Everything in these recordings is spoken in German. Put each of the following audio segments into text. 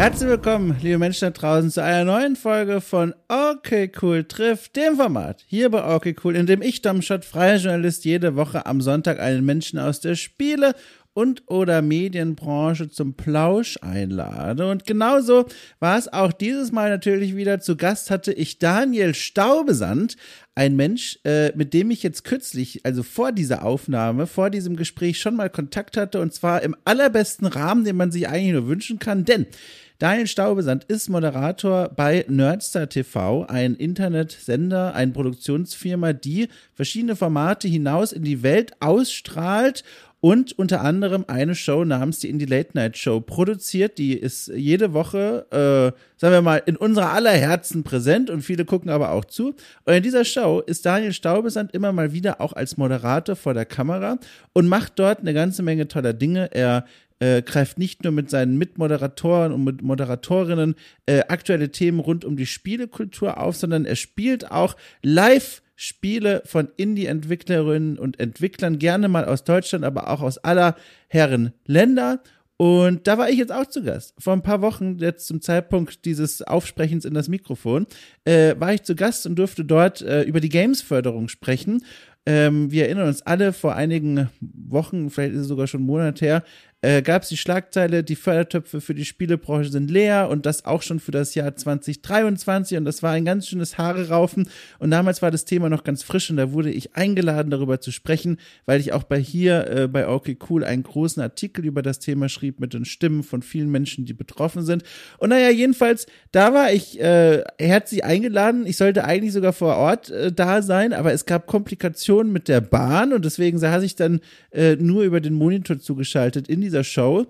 Herzlich willkommen, liebe Menschen da draußen, zu einer neuen Folge von Okay Cool trifft, dem Format hier bei Okay Cool, in dem ich, Domschott, freier Journalist, jede Woche am Sonntag einen Menschen aus der Spiele- und oder Medienbranche zum Plausch einlade. Und genauso war es auch dieses Mal natürlich wieder. Zu Gast hatte ich Daniel Staubesand, ein Mensch, äh, mit dem ich jetzt kürzlich, also vor dieser Aufnahme, vor diesem Gespräch schon mal Kontakt hatte und zwar im allerbesten Rahmen, den man sich eigentlich nur wünschen kann, denn Daniel Staubesand ist Moderator bei Nerdstar TV, ein Internetsender, eine Produktionsfirma, die verschiedene Formate hinaus in die Welt ausstrahlt und unter anderem eine Show namens die Indie Late Night Show produziert. Die ist jede Woche, äh, sagen wir mal, in unserer aller Herzen präsent und viele gucken aber auch zu. Und in dieser Show ist Daniel Staubesand immer mal wieder auch als Moderator vor der Kamera und macht dort eine ganze Menge toller Dinge. Er äh, greift nicht nur mit seinen Mitmoderatoren und mit Moderatorinnen äh, aktuelle Themen rund um die Spielekultur auf, sondern er spielt auch live Spiele von Indie-Entwicklerinnen und Entwicklern, gerne mal aus Deutschland, aber auch aus aller Herren Länder. Und da war ich jetzt auch zu Gast. Vor ein paar Wochen, jetzt zum Zeitpunkt dieses Aufsprechens in das Mikrofon, äh, war ich zu Gast und durfte dort äh, über die Games-Förderung sprechen. Ähm, wir erinnern uns alle, vor einigen Wochen, vielleicht ist es sogar schon einen Monat her, äh, gab es die Schlagzeile, die Fördertöpfe für die Spielebranche sind leer und das auch schon für das Jahr 2023 und das war ein ganz schönes Haare raufen und damals war das Thema noch ganz frisch und da wurde ich eingeladen darüber zu sprechen, weil ich auch bei hier äh, bei OK Cool einen großen Artikel über das Thema schrieb mit den Stimmen von vielen Menschen, die betroffen sind. Und naja, jedenfalls, da war ich äh, herzlich eingeladen, ich sollte eigentlich sogar vor Ort äh, da sein, aber es gab Komplikationen mit der Bahn und deswegen saß ich dann äh, nur über den Monitor zugeschaltet in die dieser Show.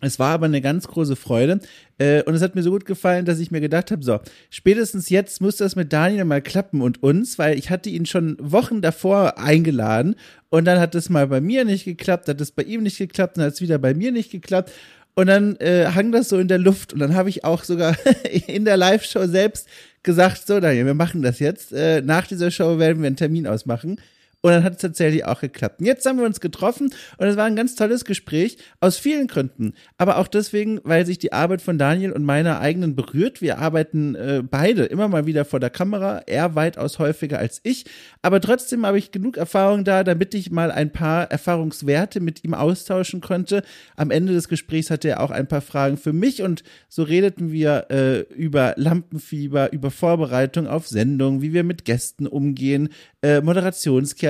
Es war aber eine ganz große Freude. Äh, und es hat mir so gut gefallen, dass ich mir gedacht habe, so, spätestens jetzt muss das mit Daniel mal klappen und uns, weil ich hatte ihn schon Wochen davor eingeladen und dann hat es mal bei mir nicht geklappt, hat es bei ihm nicht geklappt, dann hat es wieder bei mir nicht geklappt. Und dann äh, hang das so in der Luft und dann habe ich auch sogar in der Live-Show selbst gesagt, so Daniel, wir machen das jetzt, äh, nach dieser Show werden wir einen Termin ausmachen und dann hat es tatsächlich auch geklappt. Und jetzt haben wir uns getroffen und es war ein ganz tolles Gespräch aus vielen Gründen. Aber auch deswegen, weil sich die Arbeit von Daniel und meiner eigenen berührt. Wir arbeiten äh, beide immer mal wieder vor der Kamera, er weitaus häufiger als ich. Aber trotzdem habe ich genug Erfahrung da, damit ich mal ein paar Erfahrungswerte mit ihm austauschen konnte. Am Ende des Gesprächs hatte er auch ein paar Fragen für mich und so redeten wir äh, über Lampenfieber, über Vorbereitung auf Sendung, wie wir mit Gästen umgehen, äh,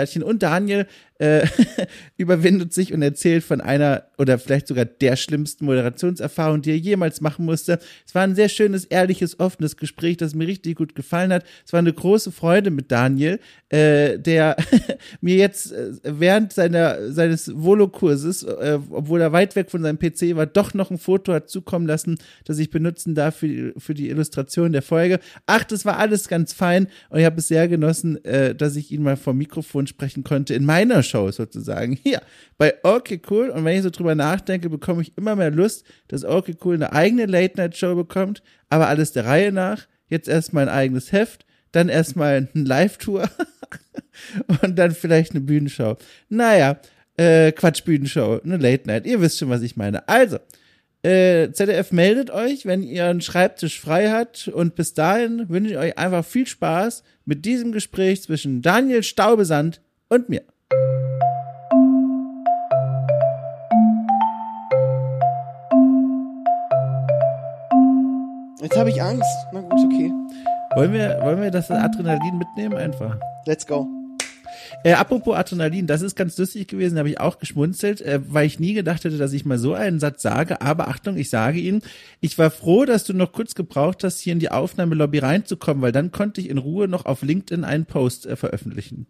Moderationskärtchen und Daniel äh, überwindet sich und erzählt von einer oder vielleicht sogar der schlimmsten Moderationserfahrung, die er jemals machen musste. Es war ein sehr schönes, ehrliches, offenes Gespräch, das mir richtig gut gefallen hat. Es war eine große Freude mit Daniel, äh, der mir jetzt äh, während seiner seines Volo-Kurses, äh, obwohl er weit weg von seinem PC war, doch noch ein Foto hat zukommen lassen, das ich benutzen darf für, für die Illustration der Folge. Ach, das war alles ganz fein und ich habe es sehr genossen, äh, dass ich ihn mal vom Mikrofon sprechen konnte in meiner Show sozusagen. Hier bei Okay Cool. Und wenn ich so drüber nachdenke, bekomme ich immer mehr Lust, dass Okay Cool eine eigene Late-Night-Show bekommt. Aber alles der Reihe nach. Jetzt erstmal ein eigenes Heft, dann erstmal ein Live-Tour und dann vielleicht eine Bühnenshow. Naja, äh, Quatsch, Bühnenshow, eine Late-Night. Ihr wisst schon, was ich meine. Also, äh, ZDF meldet euch, wenn ihr einen Schreibtisch frei habt. Und bis dahin wünsche ich euch einfach viel Spaß mit diesem Gespräch zwischen Daniel Staubesand und mir. Jetzt habe ich Angst. Na gut, okay. Wollen wir, wollen wir das Adrenalin mitnehmen einfach? Let's go. Äh, apropos Adrenalin, das ist ganz lustig gewesen, da habe ich auch geschmunzelt, äh, weil ich nie gedacht hätte, dass ich mal so einen Satz sage. Aber Achtung, ich sage ihn, ich war froh, dass du noch kurz gebraucht hast, hier in die Aufnahmelobby reinzukommen, weil dann konnte ich in Ruhe noch auf LinkedIn einen Post äh, veröffentlichen.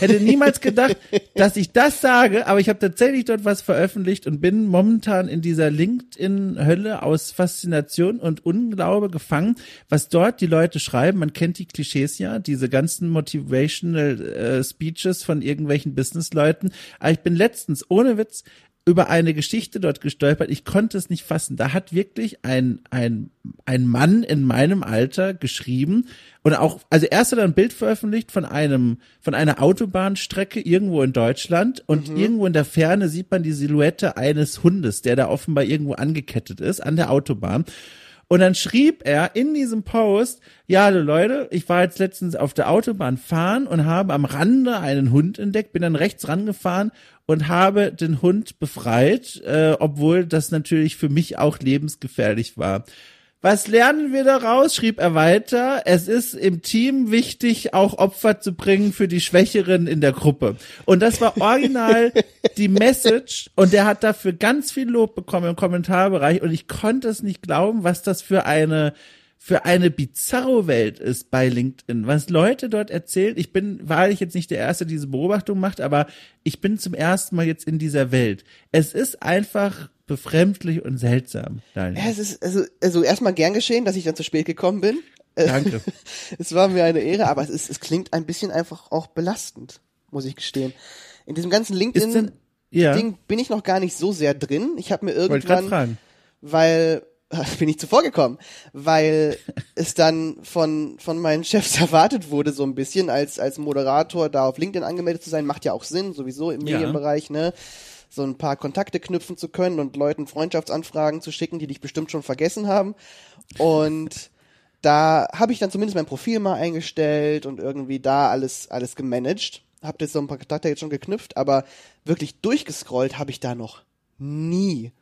Hätte niemals gedacht, dass ich das sage, aber ich habe tatsächlich dort was veröffentlicht und bin momentan in dieser LinkedIn-Hölle aus Faszination und Unglaube gefangen, was dort die Leute schreiben. Man kennt die Klischees ja, diese ganzen Motivational äh, Speeches von irgendwelchen Businessleuten. Aber ich bin letztens, ohne Witz, über eine Geschichte dort gestolpert. Ich konnte es nicht fassen. Da hat wirklich ein, ein, ein Mann in meinem Alter geschrieben und auch, also erst hat er ein Bild veröffentlicht von einem, von einer Autobahnstrecke irgendwo in Deutschland und mhm. irgendwo in der Ferne sieht man die Silhouette eines Hundes, der da offenbar irgendwo angekettet ist an der Autobahn. Und dann schrieb er in diesem Post, ja, Leute, ich war jetzt letztens auf der Autobahn fahren und habe am Rande einen Hund entdeckt, bin dann rechts rangefahren und habe den Hund befreit, äh, obwohl das natürlich für mich auch lebensgefährlich war. Was lernen wir daraus? schrieb er weiter. Es ist im Team wichtig, auch Opfer zu bringen für die Schwächeren in der Gruppe. Und das war original die Message. Und der hat dafür ganz viel Lob bekommen im Kommentarbereich. Und ich konnte es nicht glauben, was das für eine für eine bizarro Welt ist bei LinkedIn, was Leute dort erzählen. Ich bin wahrlich jetzt nicht der Erste, der diese Beobachtung macht, aber ich bin zum ersten Mal jetzt in dieser Welt. Es ist einfach befremdlich und seltsam. Daniel. Ja, es ist also, also erstmal gern geschehen, dass ich dann zu spät gekommen bin. Danke. es war mir eine Ehre, aber es, ist, es klingt ein bisschen einfach auch belastend, muss ich gestehen. In diesem ganzen LinkedIn-Ding ja. bin ich noch gar nicht so sehr drin. Ich habe mir irgendwann, weil bin ich zuvor gekommen, weil es dann von, von meinen Chefs erwartet wurde, so ein bisschen, als, als Moderator da auf LinkedIn angemeldet zu sein, macht ja auch Sinn, sowieso im ja. Medienbereich, ne? So ein paar Kontakte knüpfen zu können und Leuten Freundschaftsanfragen zu schicken, die dich bestimmt schon vergessen haben. Und da habe ich dann zumindest mein Profil mal eingestellt und irgendwie da alles, alles gemanagt. Hab jetzt so ein paar Kontakte jetzt schon geknüpft, aber wirklich durchgescrollt habe ich da noch nie.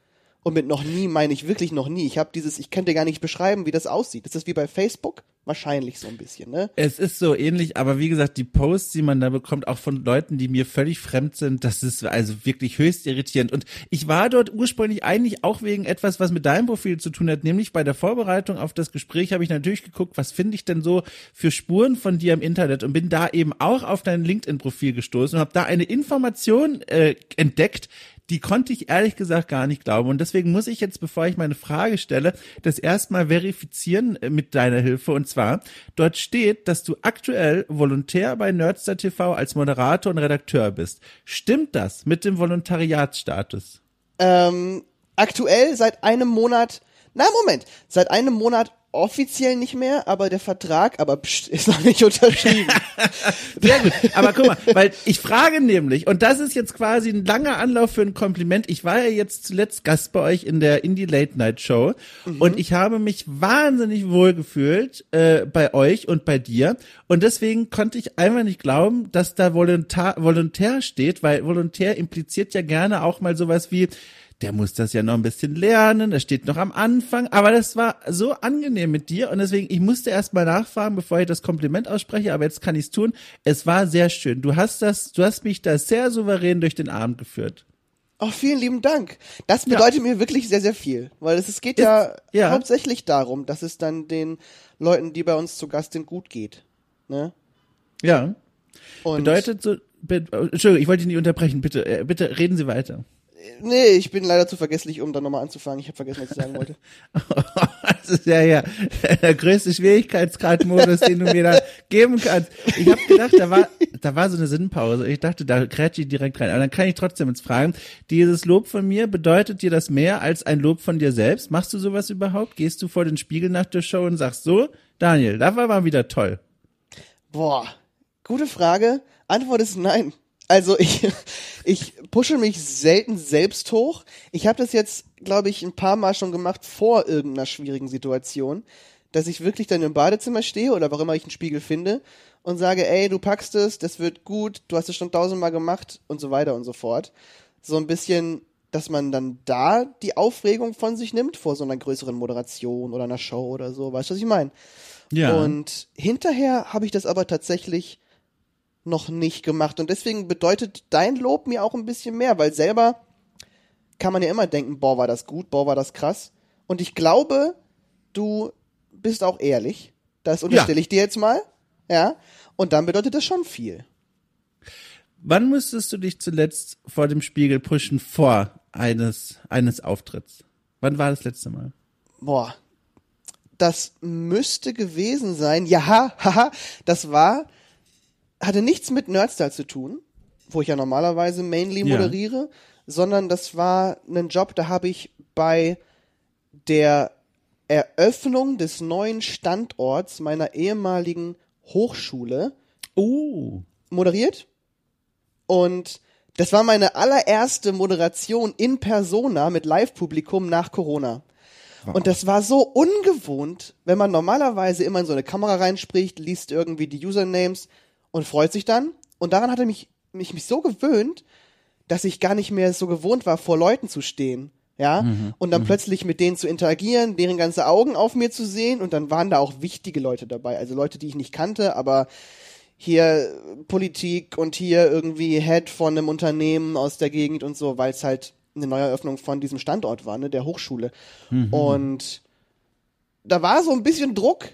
Und mit noch nie meine ich wirklich noch nie. Ich habe dieses, ich könnte gar nicht beschreiben, wie das aussieht. Ist das wie bei Facebook? Wahrscheinlich so ein bisschen, ne? Es ist so ähnlich, aber wie gesagt, die Posts, die man da bekommt, auch von Leuten, die mir völlig fremd sind, das ist also wirklich höchst irritierend. Und ich war dort ursprünglich eigentlich auch wegen etwas, was mit deinem Profil zu tun hat, nämlich bei der Vorbereitung auf das Gespräch habe ich natürlich geguckt, was finde ich denn so für Spuren von dir im Internet und bin da eben auch auf dein LinkedIn-Profil gestoßen und habe da eine Information äh, entdeckt, die konnte ich ehrlich gesagt gar nicht glauben. Und deswegen muss ich jetzt, bevor ich meine Frage stelle, das erstmal verifizieren äh, mit deiner Hilfe. Und zwar, dort steht, dass du aktuell Volontär bei Nerdstar TV als Moderator und Redakteur bist. Stimmt das mit dem Volontariatsstatus? Ähm, aktuell seit einem Monat, na Moment, seit einem Monat offiziell nicht mehr, aber der Vertrag, aber pst, ist noch nicht unterschrieben. Sehr gut. Aber guck mal, weil ich frage nämlich, und das ist jetzt quasi ein langer Anlauf für ein Kompliment. Ich war ja jetzt zuletzt Gast bei euch in der Indie Late Night Show mhm. und ich habe mich wahnsinnig wohl gefühlt äh, bei euch und bei dir. Und deswegen konnte ich einfach nicht glauben, dass da Volontär, Volontär steht, weil Volontär impliziert ja gerne auch mal sowas wie, der muss das ja noch ein bisschen lernen, das steht noch am Anfang, aber das war so angenehm mit dir und deswegen, ich musste erst mal nachfragen, bevor ich das Kompliment ausspreche, aber jetzt kann ich es tun. Es war sehr schön. Du hast das, du hast mich da sehr souverän durch den Abend geführt. Oh, vielen lieben Dank. Das bedeutet ja. mir wirklich sehr, sehr viel, weil es, es geht ja, ja, hauptsächlich darum, dass es dann den Leuten, die bei uns zu Gast sind, gut geht. Ne? Ja. Und Bedeutet so, be Entschuldigung, ich wollte dich nicht unterbrechen, bitte, äh, bitte reden Sie weiter. Nee, ich bin leider zu vergesslich, um dann nochmal anzufangen. Ich habe vergessen, was ich sagen wollte. das ist ja ja der größte Schwierigkeitsgrad-Modus, den du mir da geben kannst. Ich habe gedacht, da war da war so eine Sinnpause. Ich dachte, da krätsch ich direkt rein. Aber dann kann ich trotzdem jetzt fragen, dieses Lob von mir, bedeutet dir das mehr als ein Lob von dir selbst? Machst du sowas überhaupt? Gehst du vor den Spiegel nach der Show und sagst so, Daniel, da war mal wieder toll. Boah, gute Frage. Antwort ist nein. Also ich, ich pushe mich selten selbst hoch. Ich habe das jetzt, glaube ich, ein paar Mal schon gemacht vor irgendeiner schwierigen Situation, dass ich wirklich dann im Badezimmer stehe oder warum immer ich einen Spiegel finde und sage, ey, du packst es, das wird gut, du hast es schon tausendmal gemacht und so weiter und so fort. So ein bisschen, dass man dann da die Aufregung von sich nimmt vor so einer größeren Moderation oder einer Show oder so. Weißt du, was ich meine? Ja. Und hinterher habe ich das aber tatsächlich noch nicht gemacht. Und deswegen bedeutet dein Lob mir auch ein bisschen mehr, weil selber kann man ja immer denken, boah, war das gut, boah, war das krass. Und ich glaube, du bist auch ehrlich. Das unterstelle ja. ich dir jetzt mal. Ja. Und dann bedeutet das schon viel. Wann müsstest du dich zuletzt vor dem Spiegel pushen vor eines, eines Auftritts? Wann war das letzte Mal? Boah. Das müsste gewesen sein. Ja, haha. Das war hatte nichts mit Nerdstyle zu tun, wo ich ja normalerweise mainly Ja. moderiere, sondern das war ein Job, da habe ich bei der Eröffnung des neuen Standorts meiner ehemaligen Hochschule Oh. moderiert. Und das war meine allererste Moderation in Persona mit Live-Publikum nach Corona. Und das war so ungewohnt, wenn man normalerweise immer in so eine Kamera reinspricht, liest irgendwie die Usernames und freut sich dann. Und daran hatte mich, mich, mich so gewöhnt, dass ich gar nicht mehr so gewohnt war, vor Leuten zu stehen. Ja, und dann plötzlich mit denen zu interagieren, deren ganze Augen auf mir zu sehen und dann waren da auch wichtige Leute dabei, also Leute, die ich nicht kannte, aber hier Politik und hier irgendwie Head von einem Unternehmen aus der Gegend und so, weil es halt eine Neueröffnung von diesem Standort war, ne, der Hochschule. Und da war so ein bisschen Druck.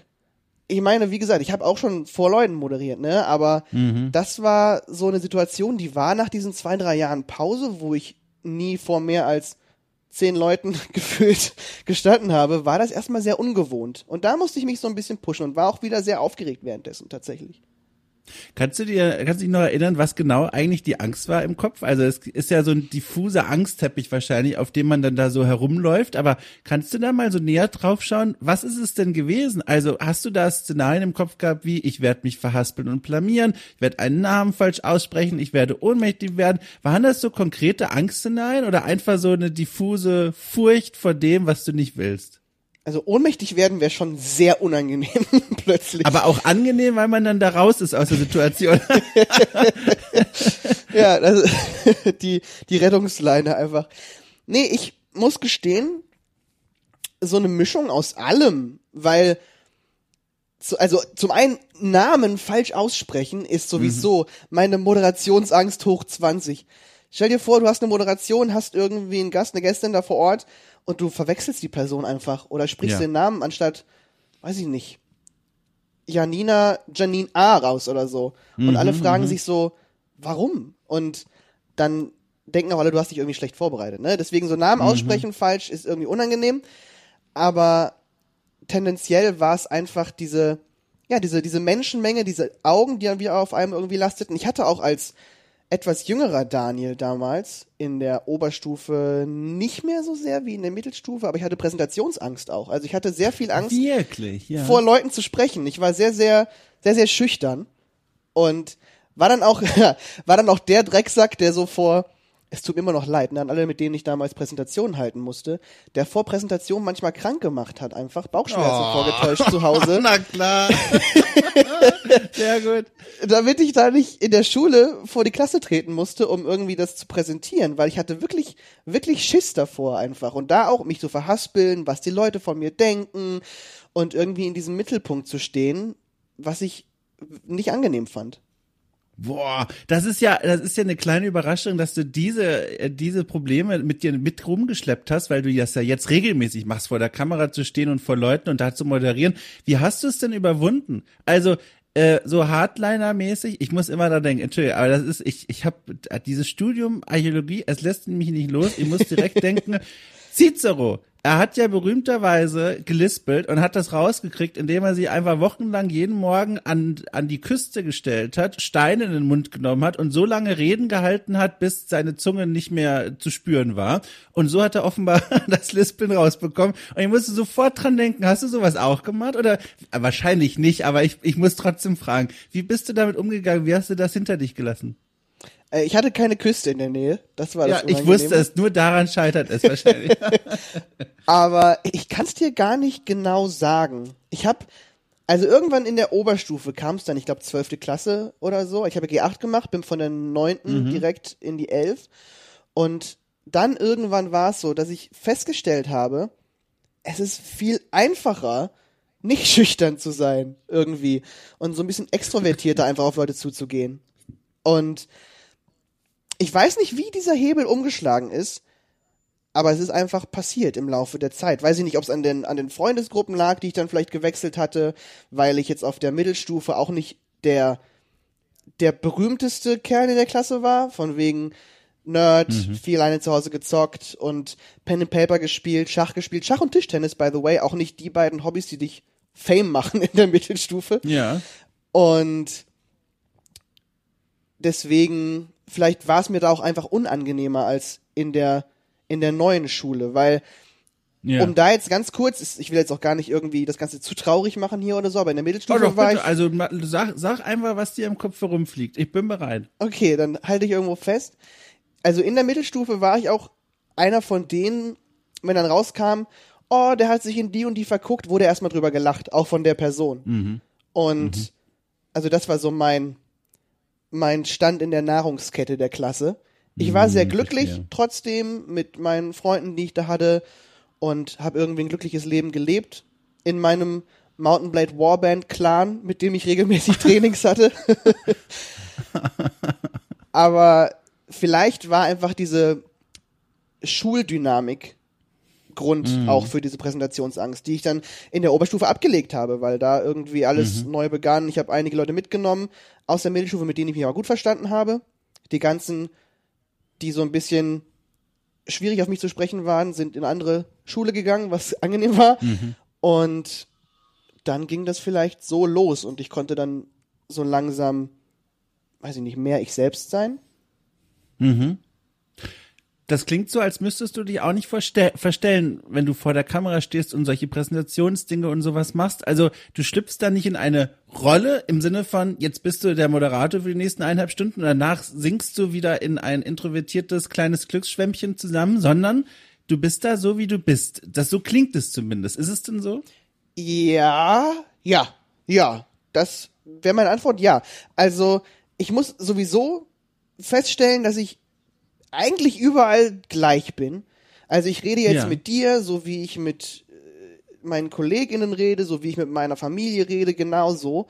Ich meine, wie gesagt, ich habe auch schon vor Leuten moderiert, ne, aber das war so eine Situation, die war nach diesen zwei, drei Jahren Pause, wo ich nie vor mehr als zehn Leuten gefühlt gestanden habe, war das erstmal sehr ungewohnt. Und da musste ich mich so ein bisschen pushen und war auch wieder sehr aufgeregt währenddessen tatsächlich. Kannst du dir, kannst du dich noch erinnern, was genau eigentlich die Angst war im Kopf? Also es ist ja so ein diffuser Angstteppich wahrscheinlich, auf dem man dann da so herumläuft. Aber kannst du da mal so näher drauf schauen? Was ist es denn gewesen? Also hast du da Szenarien im Kopf gehabt, wie ich werde mich verhaspeln und blamieren, ich werde einen Namen falsch aussprechen, ich werde ohnmächtig werden? Waren das so konkrete Angstszenarien oder einfach so eine diffuse Furcht vor dem, was du nicht willst? Also ohnmächtig werden wäre schon sehr unangenehm plötzlich. Aber auch angenehm, weil man dann da raus ist aus der Situation. Ja, das, die, die Rettungsleine einfach. Nee, ich muss gestehen, so eine Mischung aus allem, weil, also zum einen Namen falsch aussprechen ist sowieso meine Moderationsangst hoch 20. Stell dir vor, du hast eine Moderation, hast irgendwie einen Gast, eine Gästin da vor Ort und du verwechselst die Person einfach oder sprichst Ja. den Namen anstatt, weiß ich nicht, Janina Janine A raus oder so. Und alle fragen sich so, warum? Und dann denken auch alle, du hast dich irgendwie schlecht vorbereitet. Ne? Deswegen so Namen aussprechen falsch ist irgendwie unangenehm. Aber tendenziell war es einfach diese, ja, diese, diese Menschenmenge, diese Augen, die dann wieder auf einem irgendwie lasteten. Ich hatte auch als etwas jüngerer Daniel damals in der Oberstufe nicht mehr so sehr wie in der Mittelstufe, aber ich hatte Präsentationsangst auch. Also ich hatte sehr viel Angst, Wirklich, ja. vor Leuten zu sprechen. Ich war sehr, sehr, sehr, sehr schüchtern und war dann auch, war dann auch der Drecksack, der so vor, es tut mir immer noch leid, ne, an alle, mit denen ich damals Präsentationen halten musste, der vor Präsentationen manchmal krank gemacht hat, einfach Bauchschmerzen Oh. vorgetäuscht zu Hause, Na klar. Sehr gut. damit ich da nicht in der Schule vor die Klasse treten musste, um irgendwie das zu präsentieren, weil ich hatte wirklich, wirklich Schiss davor einfach und da auch mich zu verhaspeln, was die Leute von mir denken und irgendwie in diesem Mittelpunkt zu stehen, was ich nicht angenehm fand. Boah, das ist ja, das ist ja eine kleine Überraschung, dass du diese, äh, diese Probleme mit dir mit rumgeschleppt hast, weil du das ja jetzt regelmäßig machst, vor der Kamera zu stehen und vor Leuten und da zu moderieren. Wie hast du es denn überwunden? Also, äh, so Hardliner-mäßig, ich muss immer da denken, Entschuldigung, aber das ist, ich, ich habe dieses Studium Archäologie, es lässt mich nicht los, ich muss direkt denken, Cicero, er hat ja berühmterweise gelispelt und hat das rausgekriegt, indem er sich einfach wochenlang jeden Morgen an, an die Küste gestellt hat, Steine in den Mund genommen hat und so lange Reden gehalten hat, bis seine Zunge nicht mehr zu spüren war. Und so hat er offenbar das Lispeln rausbekommen. Und ich musste sofort dran denken, hast du sowas auch gemacht? Oder äh, wahrscheinlich nicht, aber ich, ich muss trotzdem fragen, wie bist du damit umgegangen? Wie hast du das hinter dich gelassen? Äh, ich hatte keine Küste in der Nähe, das war das Ja, ich wusste es, nur daran scheitert es wahrscheinlich. Aber ich kann es dir gar nicht genau sagen. Ich habe also irgendwann in der Oberstufe kam es dann, ich glaube zwölfte Klasse oder so. Ich habe G8 gemacht, bin von der neunten direkt in die elf und dann irgendwann war es so, dass ich festgestellt habe, es ist viel einfacher, nicht schüchtern zu sein irgendwie und so ein bisschen extrovertierter einfach auf Leute zuzugehen. Und ich weiß nicht, wie dieser Hebel umgeschlagen ist, aber es ist einfach passiert im Laufe der Zeit. Weiß ich nicht, ob es an den, an den Freundesgruppen lag, die ich dann vielleicht gewechselt hatte, weil ich jetzt auf der Mittelstufe auch nicht der, der berühmteste Kerl in der Klasse war, von wegen Nerd, viel alleine zu Hause gezockt und Pen and Paper gespielt, Schach gespielt, Schach und Tischtennis, by the way, auch nicht die beiden Hobbys, die dich Fame machen in der Mittelstufe. ja. Und deswegen vielleicht war es mir da auch einfach unangenehmer als in der, in der neuen Schule, weil Ja. um da jetzt ganz kurz, ich will jetzt auch gar nicht irgendwie das Ganze zu traurig machen hier oder so, aber in der oh, Mittelstufe doch, war bitte. ich, Also sag, sag einfach, was dir im Kopf herumfliegt. Ich bin bereit. okay, dann halte ich irgendwo fest. Also in der Mittelstufe war ich auch einer von denen, wenn dann rauskam, oh, der hat sich in die und die verguckt, wurde erstmal drüber gelacht, auch von der Person. Mhm. Und also das war so mein, mein Stand in der Nahrungskette der Klasse. Ich war sehr Mhm, glücklich verstehe. trotzdem mit meinen Freunden, die ich da hatte und habe irgendwie ein glückliches Leben gelebt in meinem Mountain Blade Warband Clan, mit dem ich regelmäßig Trainings hatte. Aber vielleicht war einfach diese Schuldynamik Grund Mhm. auch für diese Präsentationsangst, die ich dann in der Oberstufe abgelegt habe, weil da irgendwie alles Mhm. neu begann. Ich habe einige Leute mitgenommen aus der Mittelstufe, mit denen ich mich auch gut verstanden habe. Die ganzen, die so ein bisschen schwierig auf mich zu sprechen waren, sind in eine andere Schule gegangen, was angenehm war. Mhm. Und dann ging das vielleicht so los und ich konnte dann so langsam, weiß ich nicht, mehr ich selbst sein. Das klingt so, als müsstest du dich auch nicht verste verstellen, wenn du vor der Kamera stehst und solche Präsentationsdinge und sowas machst. Also du schlüpfst da nicht in eine Rolle im Sinne von, jetzt bist du der Moderator für die nächsten eineinhalb Stunden und danach sinkst du wieder in ein introvertiertes kleines Glücksschwämmchen zusammen, sondern du bist da so, wie du bist. Das so klingt es zumindest. Ist es denn so? Ja, ja, ja. Das wäre meine Antwort, ja. Also, ich muss sowieso feststellen, dass ich eigentlich überall gleich bin. Also ich rede jetzt Ja. mit dir, so wie ich mit äh, meinen KollegInnen rede, so wie ich mit meiner Familie rede, genauso.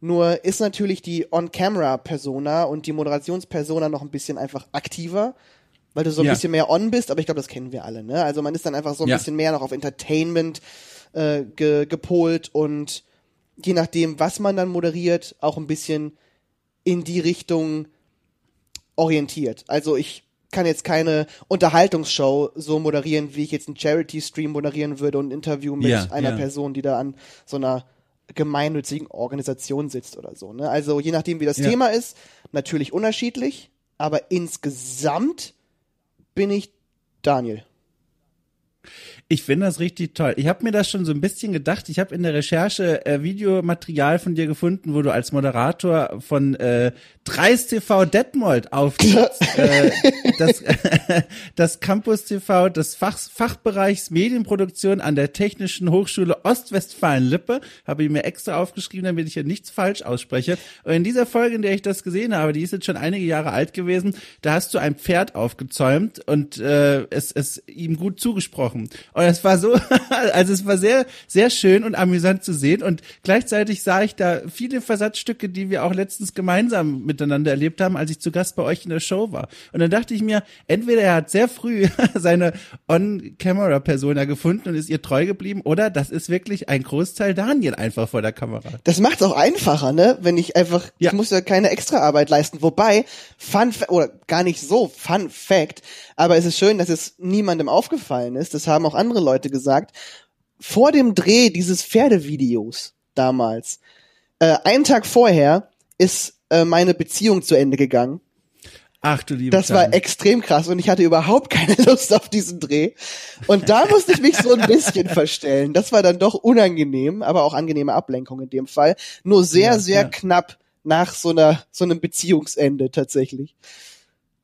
Nur ist natürlich die On-Camera-Persona und die Moderationspersona noch ein bisschen einfach aktiver, weil du so ein Ja. bisschen mehr on bist, aber ich glaube, das kennen wir alle, ne? Also man ist dann einfach so ein Ja. bisschen mehr noch auf Entertainment äh, ge gepolt und je nachdem, was man dann moderiert, auch ein bisschen in die Richtung orientiert. Also ich kann jetzt keine Unterhaltungsshow so moderieren, wie ich jetzt einen Charity-Stream moderieren würde und ein Interview mit Ja, einer ja. Person, die da an so einer gemeinnützigen Organisation sitzt oder so. Ne? Also je nachdem, wie das Ja. Thema ist, natürlich unterschiedlich, aber insgesamt bin ich Daniel. Ich finde das richtig toll. Ich habe mir das schon so ein bisschen gedacht. Ich habe in der Recherche äh, Videomaterial von dir gefunden, wo du als Moderator von äh, Dreis TV Detmold auftrittst. äh, das, das Campus TV des Fachs, Fachbereichs Medienproduktion an der Technischen Hochschule Ostwestfalen-Lippe. Habe ich mir extra aufgeschrieben, damit ich hier nichts falsch ausspreche. Und in dieser Folge, in der ich das gesehen habe, die ist jetzt schon einige Jahre alt gewesen, da hast du ein Pferd aufgezäumt und äh, es, es ihm gut zugesprochen. Und es war so, also es war sehr, sehr schön und amüsant zu sehen. Und gleichzeitig sah ich da viele Versatzstücke, die wir auch letztens gemeinsam miteinander erlebt haben, als ich zu Gast bei euch in der Show war. Und dann dachte ich mir, entweder er hat sehr früh seine On-Camera-Persona gefunden und ist ihr treu geblieben, oder das ist wirklich ein Großteil Daniel einfach vor der Kamera. Das macht's auch einfacher, ne? Wenn ich einfach, Ja. ich muss ja keine Extraarbeit leisten. Wobei, Fun, oder gar nicht so Fun Fact, aber es ist schön, dass es niemandem aufgefallen ist. Das haben auch andere Leute gesagt. Vor dem Dreh dieses Pferdevideos damals, äh, einen Tag vorher, ist äh, meine Beziehung zu Ende gegangen. Ach du liebe Das war Zeit. extrem krass und ich hatte überhaupt keine Lust auf diesen Dreh. Und da musste ich mich so ein bisschen verstellen. Das war dann doch unangenehm, aber auch angenehme Ablenkung in dem Fall. Nur sehr, Ja, sehr ja. knapp nach so einer, so einem Beziehungsende tatsächlich.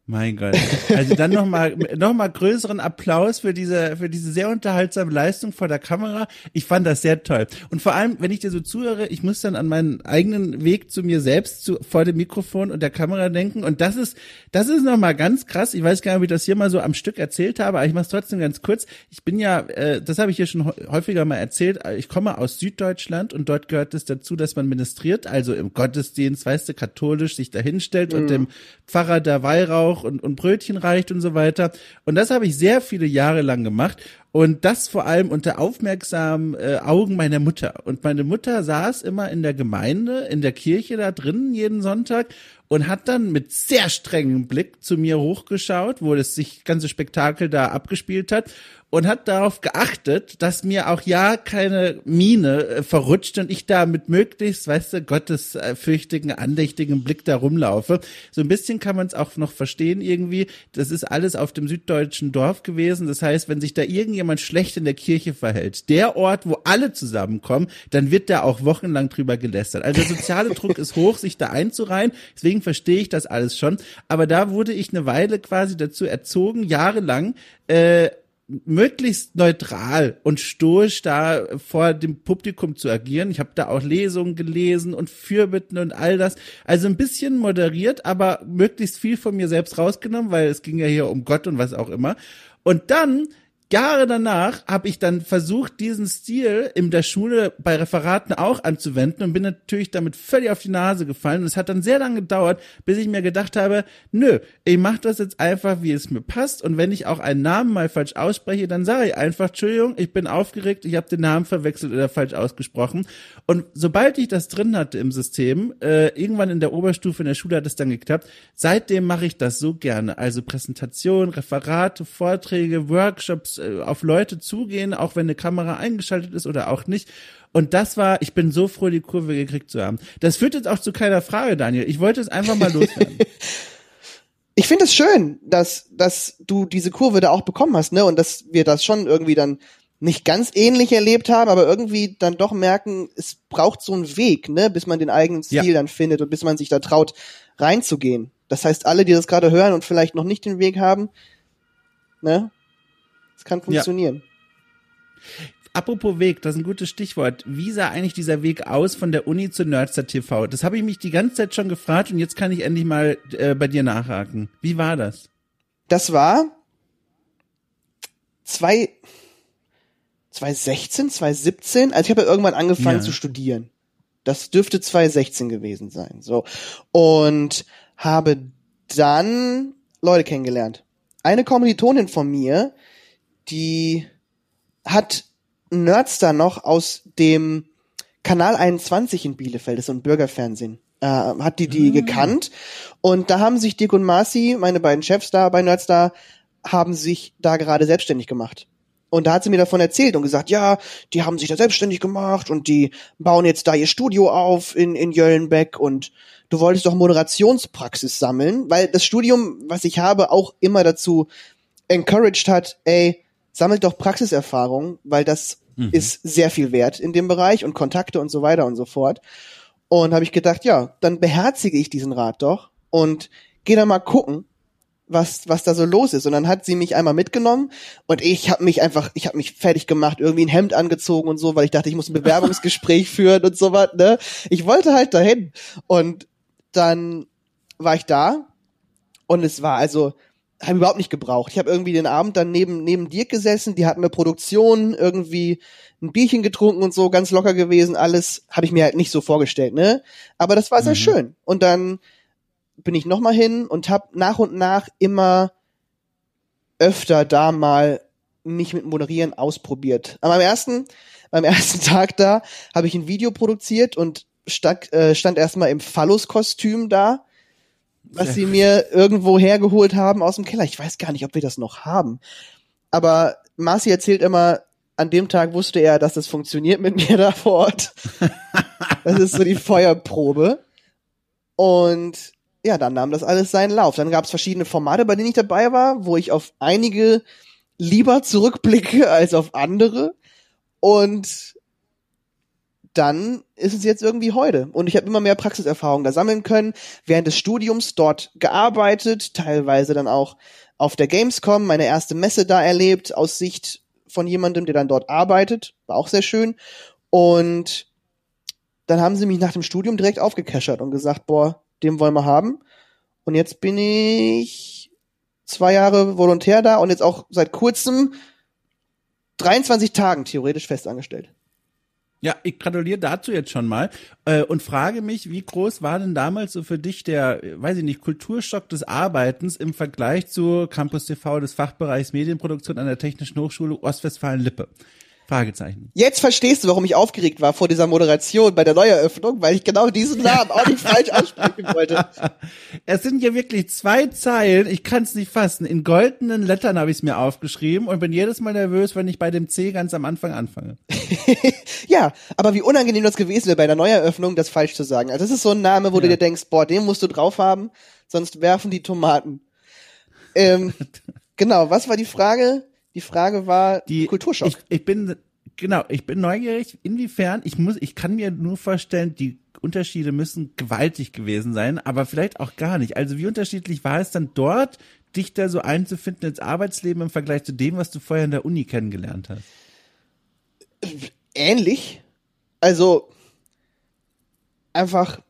Mein Gott. Also dann nochmal noch mal größeren Applaus für diese, für diese sehr unterhaltsame Leistung vor der Kamera. Ich fand das sehr toll. Und vor allem, wenn ich dir so zuhöre, ich muss dann an meinen eigenen Weg zu mir selbst zu, vor dem Mikrofon und der Kamera denken. Und das ist, das ist nochmal ganz krass. Ich weiß gar nicht, ob ich das hier mal so am Stück erzählt habe, aber ich mache es trotzdem ganz kurz. Ich bin ja, äh, das habe ich hier schon hä- häufiger mal erzählt, ich komme aus Süddeutschland und dort gehört es dazu, dass man ministriert, also im Gottesdienst, weißt du, katholisch sich dahinstellt und dem Pfarrer der Weihrauch und, und Brötchen reicht und so weiter. Und das habe ich sehr viele Jahre lang gemacht. Und das vor allem unter aufmerksamen äh, Augen meiner Mutter. Und meine Mutter saß immer in der Gemeinde, in der Kirche da drinnen jeden Sonntag und hat dann mit sehr strengem Blick zu mir hochgeschaut, wo das sich ganze Spektakel da abgespielt hat und hat darauf geachtet, dass mir auch ja keine Mine äh, verrutscht und ich da mit möglichst, weißt du, gottesfürchtigen, andächtigen Blick da rumlaufe. So ein bisschen kann man es auch noch verstehen irgendwie. Das ist alles auf dem süddeutschen Dorf gewesen. Das heißt, wenn sich da irgendjemand schlecht in der Kirche verhält, der Ort, wo alle zusammenkommen, dann wird da auch wochenlang drüber gelästert. Also der soziale Druck ist hoch, sich da einzureihen. Deswegen verstehe ich das alles schon. Aber da wurde ich eine Weile quasi dazu erzogen, jahrelang, äh, möglichst neutral und stoisch da vor dem Publikum zu agieren. Ich habe da auch Lesungen gelesen und Fürbitten und all das. Also ein bisschen moderiert, aber möglichst viel von mir selbst rausgenommen, weil es ging ja hier um Gott und was auch immer. Und dann Jahre danach habe ich dann versucht, diesen Stil in der Schule bei Referaten auch anzuwenden und bin natürlich damit völlig auf die Nase gefallen. Und es hat dann sehr lange gedauert, bis ich mir gedacht habe, nö, ich mache das jetzt einfach, wie es mir passt. Und wenn ich auch einen Namen mal falsch ausspreche, dann sage ich einfach, Entschuldigung, ich bin aufgeregt, ich habe den Namen verwechselt oder falsch ausgesprochen. Und sobald ich das drin hatte im System, äh, irgendwann in der Oberstufe in der Schule hat es dann geklappt. Seitdem mache ich das so gerne. Also Präsentation, Referate, Vorträge, Workshops, äh, auf Leute zugehen, auch wenn eine Kamera eingeschaltet ist oder auch nicht. Und das war, ich bin so froh, die Kurve gekriegt zu haben. Das führt jetzt auch zu keiner Frage, Daniel. Ich wollte es einfach mal loswerden. ich finde es schön, dass, dass du diese Kurve da auch bekommen hast, ne? Und dass wir das schon irgendwie dann nicht ganz ähnlich erlebt haben, aber irgendwie dann doch merken, es braucht so einen Weg, ne, bis man den eigenen Stil ja. dann findet und bis man sich da traut, reinzugehen. Das heißt, alle, die das gerade hören und vielleicht noch nicht den Weg haben, ne, es kann funktionieren. Ja. Apropos Weg, das ist ein gutes Stichwort. Wie sah eigentlich dieser Weg aus von der Uni zu Nerdster TV? Das habe ich mich die ganze Zeit schon gefragt und jetzt kann ich endlich mal äh, bei dir nachhaken. Wie war das? Das war zwei, 2016, 2017, also ich habe ja irgendwann angefangen ja. zu studieren. Das dürfte 2016 gewesen sein. So. Und habe dann Leute kennengelernt. Eine Kommilitonin von mir, die hat Nerdstar noch aus dem Kanal 21 in Bielefeld, das ist so ein Bürgerfernsehen, äh, hat die die mhm. gekannt. Und da haben sich Dirk und Marci, meine beiden Chefs da bei Nerdstar, haben sich da gerade selbstständig gemacht. Und da hat sie mir davon erzählt und gesagt, ja, die haben sich da selbstständig gemacht und die bauen jetzt da ihr Studio auf in, in Jöllenbeck und du wolltest doch Moderationspraxis sammeln, weil das Studium, was ich habe, auch immer dazu encouraged hat, ey, sammelt doch Praxiserfahrung, weil das mhm. ist sehr viel wert in dem Bereich und Kontakte und so weiter und so fort. Und habe ich gedacht, ja, dann beherzige ich diesen Rat doch und gehe da mal gucken, was was da so los ist. Und dann hat sie mich einmal mitgenommen und ich habe mich einfach, ich habe mich fertig gemacht, irgendwie ein Hemd angezogen und so, weil ich dachte, ich muss ein Bewerbungsgespräch führen und so was. Ne? Ich wollte halt dahin und dann war ich da und es war also habe überhaupt nicht gebraucht. Ich habe irgendwie den Abend dann neben neben Dirk gesessen, die hatten eine Produktion, irgendwie ein Bierchen getrunken und so, ganz locker gewesen, alles habe ich mir halt nicht so vorgestellt, ne? Aber das war sehr mhm. schön. Und dann bin ich noch mal hin und habe nach und nach immer öfter da mal mich mit Moderieren ausprobiert. Aber am ersten, beim ersten Tag da habe ich ein Video produziert und stand, äh, stand erstmal im Phallus-Kostüm da was sie mir irgendwo hergeholt haben aus dem Keller. Ich weiß gar nicht, ob wir das noch haben. Aber Marci erzählt immer, an dem Tag wusste er, dass das funktioniert mit mir da vor Ort. das ist so die Feuerprobe. Und ja, dann nahm das alles seinen Lauf. Dann gab es verschiedene Formate, bei denen ich dabei war, wo ich auf einige lieber zurückblicke als auf andere. Und dann ist es jetzt irgendwie heute. Und ich habe immer mehr Praxiserfahrung da sammeln können, während des Studiums dort gearbeitet, teilweise dann auch auf der Gamescom meine erste Messe da erlebt, aus Sicht von jemandem, der dann dort arbeitet. War auch sehr schön. Und dann haben sie mich nach dem Studium direkt aufgekeschert und gesagt, boah, den wollen wir haben. Und jetzt bin ich zwei Jahre Volontär da und jetzt auch seit kurzem 23 Tagen theoretisch festangestellt. Ja, ich gratuliere dazu jetzt schon mal äh, und frage mich, wie groß war denn damals so für dich der, weiß ich nicht, Kulturschock des Arbeitens im Vergleich zu Campus TV des Fachbereichs Medienproduktion an der Technischen Hochschule Ostwestfalen-Lippe? Fragezeichen. Jetzt verstehst du, warum ich aufgeregt war vor dieser Moderation bei der Neueröffnung, weil ich genau diesen Namen auch nicht falsch aussprechen wollte. Es sind ja wirklich zwei Zeilen, ich kann es nicht fassen. In goldenen Lettern habe ich es mir aufgeschrieben und bin jedes Mal nervös, wenn ich bei dem C ganz am Anfang anfange. ja, aber wie unangenehm das gewesen wäre, bei der Neueröffnung das falsch zu sagen. Also das ist so ein Name, wo Ja. du dir denkst, boah, den musst du drauf haben, sonst werfen die Tomaten. Ähm, genau, was war die Frage? Die Frage war Die Kulturschock. Ich, ich bin genau, ich bin neugierig, inwiefern ich muss, ich kann mir nur vorstellen, die Unterschiede müssen gewaltig gewesen sein, aber vielleicht auch gar nicht. Also wie unterschiedlich war es dann dort, dich da so einzufinden ins Arbeitsleben im Vergleich zu dem, was du vorher in der Uni kennengelernt hast? ähnlich. Also einfach,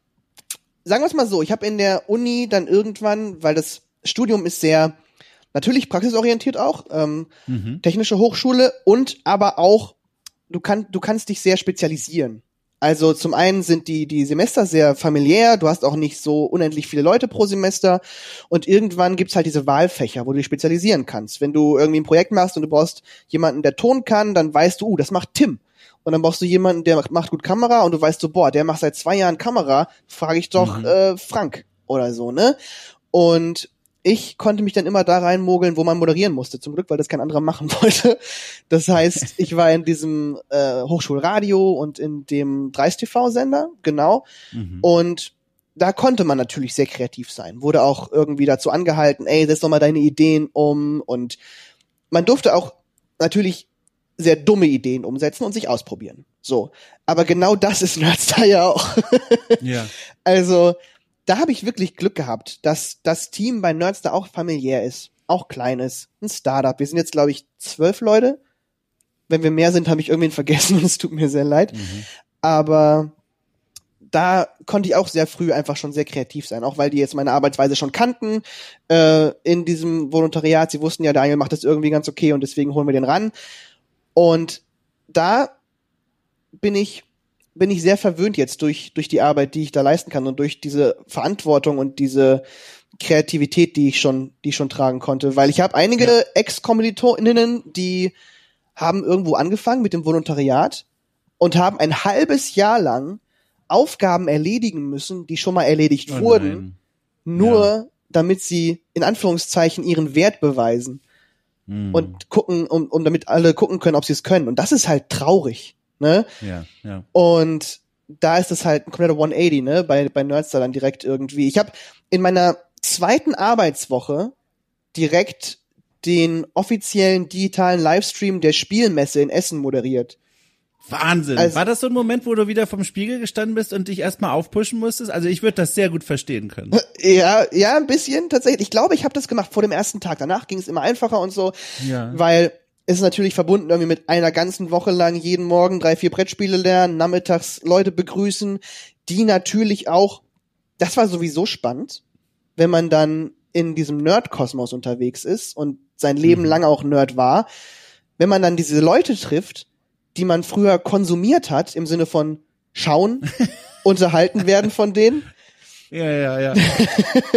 sagen wir es mal so, ich habe in der Uni dann irgendwann, weil das Studium ist sehr natürlich praxisorientiert auch, ähm, technische Hochschule und aber auch, du, kann, du kannst dich sehr spezialisieren. Also zum einen sind die, die Semester sehr familiär, du hast auch nicht so unendlich viele Leute pro Semester und irgendwann gibt's halt diese Wahlfächer, wo du dich spezialisieren kannst. Wenn du irgendwie ein Projekt machst und du brauchst jemanden, der Ton kann, dann weißt du, uh, das macht Tim. Und dann brauchst du jemanden, der macht, gut Kamera und du weißt so, boah, der macht seit zwei Jahren Kamera, frage ich doch äh, Frank oder so, ne? Und ich konnte mich dann immer da reinmogeln, wo man moderieren musste. Zum Glück, weil das kein anderer machen wollte. Das heißt, ich war in diesem äh, Hochschulradio und in dem Dreist-TV-Sender, genau. Und da konnte man natürlich sehr kreativ sein. Wurde auch irgendwie dazu angehalten, ey, setz doch mal deine Ideen um. Und man durfte auch natürlich sehr dumme Ideen umsetzen und sich ausprobieren. So. Aber genau das ist Nerdstar ja auch. Ja. Also, da habe ich wirklich Glück gehabt, dass das Team bei Nerdstar auch familiär ist, auch klein ist, ein Startup. Wir sind jetzt, glaube ich, zwölf Leute. Wenn wir mehr sind, habe ich irgendwen vergessen und es tut mir sehr leid. Aber da konnte ich auch sehr früh einfach schon sehr kreativ sein, auch weil die jetzt meine Arbeitsweise schon kannten äh, in diesem Volontariat. Sie wussten ja, Daniel macht das irgendwie ganz okay und deswegen holen wir den ran. Und da bin ich bin ich sehr verwöhnt jetzt durch durch die Arbeit, die ich da leisten kann und durch diese Verantwortung und diese Kreativität, die ich schon die ich schon tragen konnte, weil ich habe einige Ex-Kommilitoninnen, die haben irgendwo angefangen mit dem Volontariat und haben ein halbes Jahr lang Aufgaben erledigen müssen, die schon mal erledigt Oh wurden, nein. nur damit sie in Anführungszeichen ihren Wert beweisen Hm. und gucken, um, um damit alle gucken können, ob sie es können. Und das ist halt traurig, ne? ja, ja. Und da ist es halt ein kompletter 180, ne? Bei, bei Nerdstar dann direkt irgendwie. Ich habe in meiner zweiten Arbeitswoche direkt den offiziellen digitalen Livestream der Spielmesse in Essen moderiert. Wahnsinn. Also- War das so ein Moment, wo du wieder vom Spiegel gestanden bist und dich erstmal aufpushen musstest? Also ich würde das sehr gut verstehen können. Ja, ja, ein bisschen tatsächlich. Ich glaube, ich habe das gemacht vor dem ersten Tag. Danach ging es immer einfacher und so, Ja. weil ist natürlich verbunden irgendwie mit einer ganzen Woche lang jeden Morgen drei, vier Brettspiele lernen, nachmittags Leute begrüßen, die natürlich auch, das war sowieso spannend, wenn man dann in diesem Nerd-Kosmos unterwegs ist und sein Leben lang auch Nerd war, wenn man dann diese Leute trifft, die man früher konsumiert hat, im Sinne von schauen, unterhalten werden von denen, Ja, ja, ja.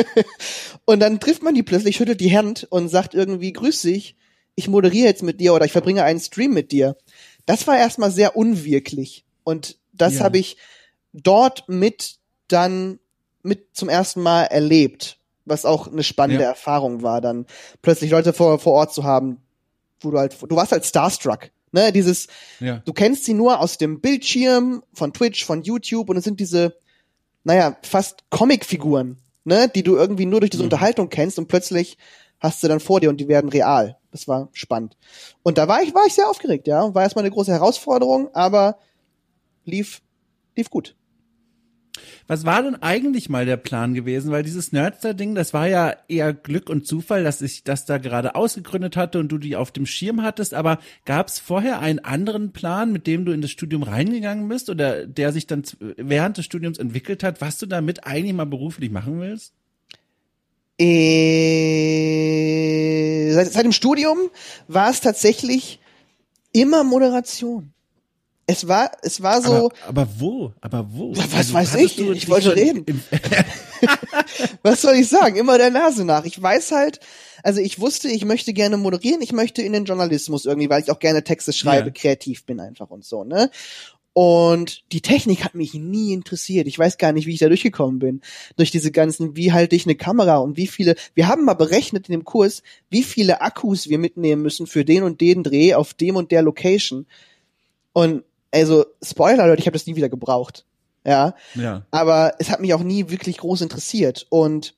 Und dann trifft man die plötzlich, schüttelt die Hand und sagt irgendwie, grüß dich, ich moderiere jetzt mit dir oder ich verbringe einen Stream mit dir. Das war erstmal sehr unwirklich. Und das Ja. habe ich dort mit dann mit zum ersten Mal erlebt, was auch eine spannende Ja. Erfahrung war, dann plötzlich Leute vor, vor Ort zu haben, wo du halt, du warst halt starstruck. Ne, dieses, ja. du kennst sie nur aus dem Bildschirm, von Twitch, von YouTube und es sind diese, naja, fast Comicfiguren, ne, die du irgendwie nur durch diese Unterhaltung kennst und plötzlich hast du dann vor dir und die werden real. Das war spannend. Und da war ich, war ich sehr aufgeregt, ja. War erstmal eine große Herausforderung, aber lief, lief gut. Was war denn eigentlich mal der Plan gewesen? Weil dieses Nerdster-Ding, das war ja eher Glück und Zufall, dass ich das da gerade ausgegründet hatte und du die auf dem Schirm hattest. Aber gab es vorher einen anderen Plan, mit dem du in das Studium reingegangen bist oder der sich dann während des Studiums entwickelt hat, was du damit eigentlich mal beruflich machen willst? Äh, seit, seit dem Studium war es tatsächlich immer Moderation. Es war, es war so, aber, aber wo? Aber wo? Was Also, weiß ich? Ich wollte reden. was soll ich sagen? Immer der Nase nach. Ich weiß halt, Also ich wusste, ich möchte gerne moderieren, ich möchte in den Journalismus irgendwie, weil ich auch gerne Texte schreibe, Ja. kreativ bin einfach und so, ne? Und die Technik hat mich nie interessiert. Ich weiß gar nicht, wie ich da durchgekommen bin. Durch diese ganzen, wie halte ich eine Kamera und wie viele, wir haben mal berechnet in dem Kurs, wie viele Akkus wir mitnehmen müssen für den und den Dreh auf dem und der Location. Und also, Spoiler, Leute, ich habe das nie wieder gebraucht. Ja. Ja. Aber es hat mich auch nie wirklich groß interessiert. Und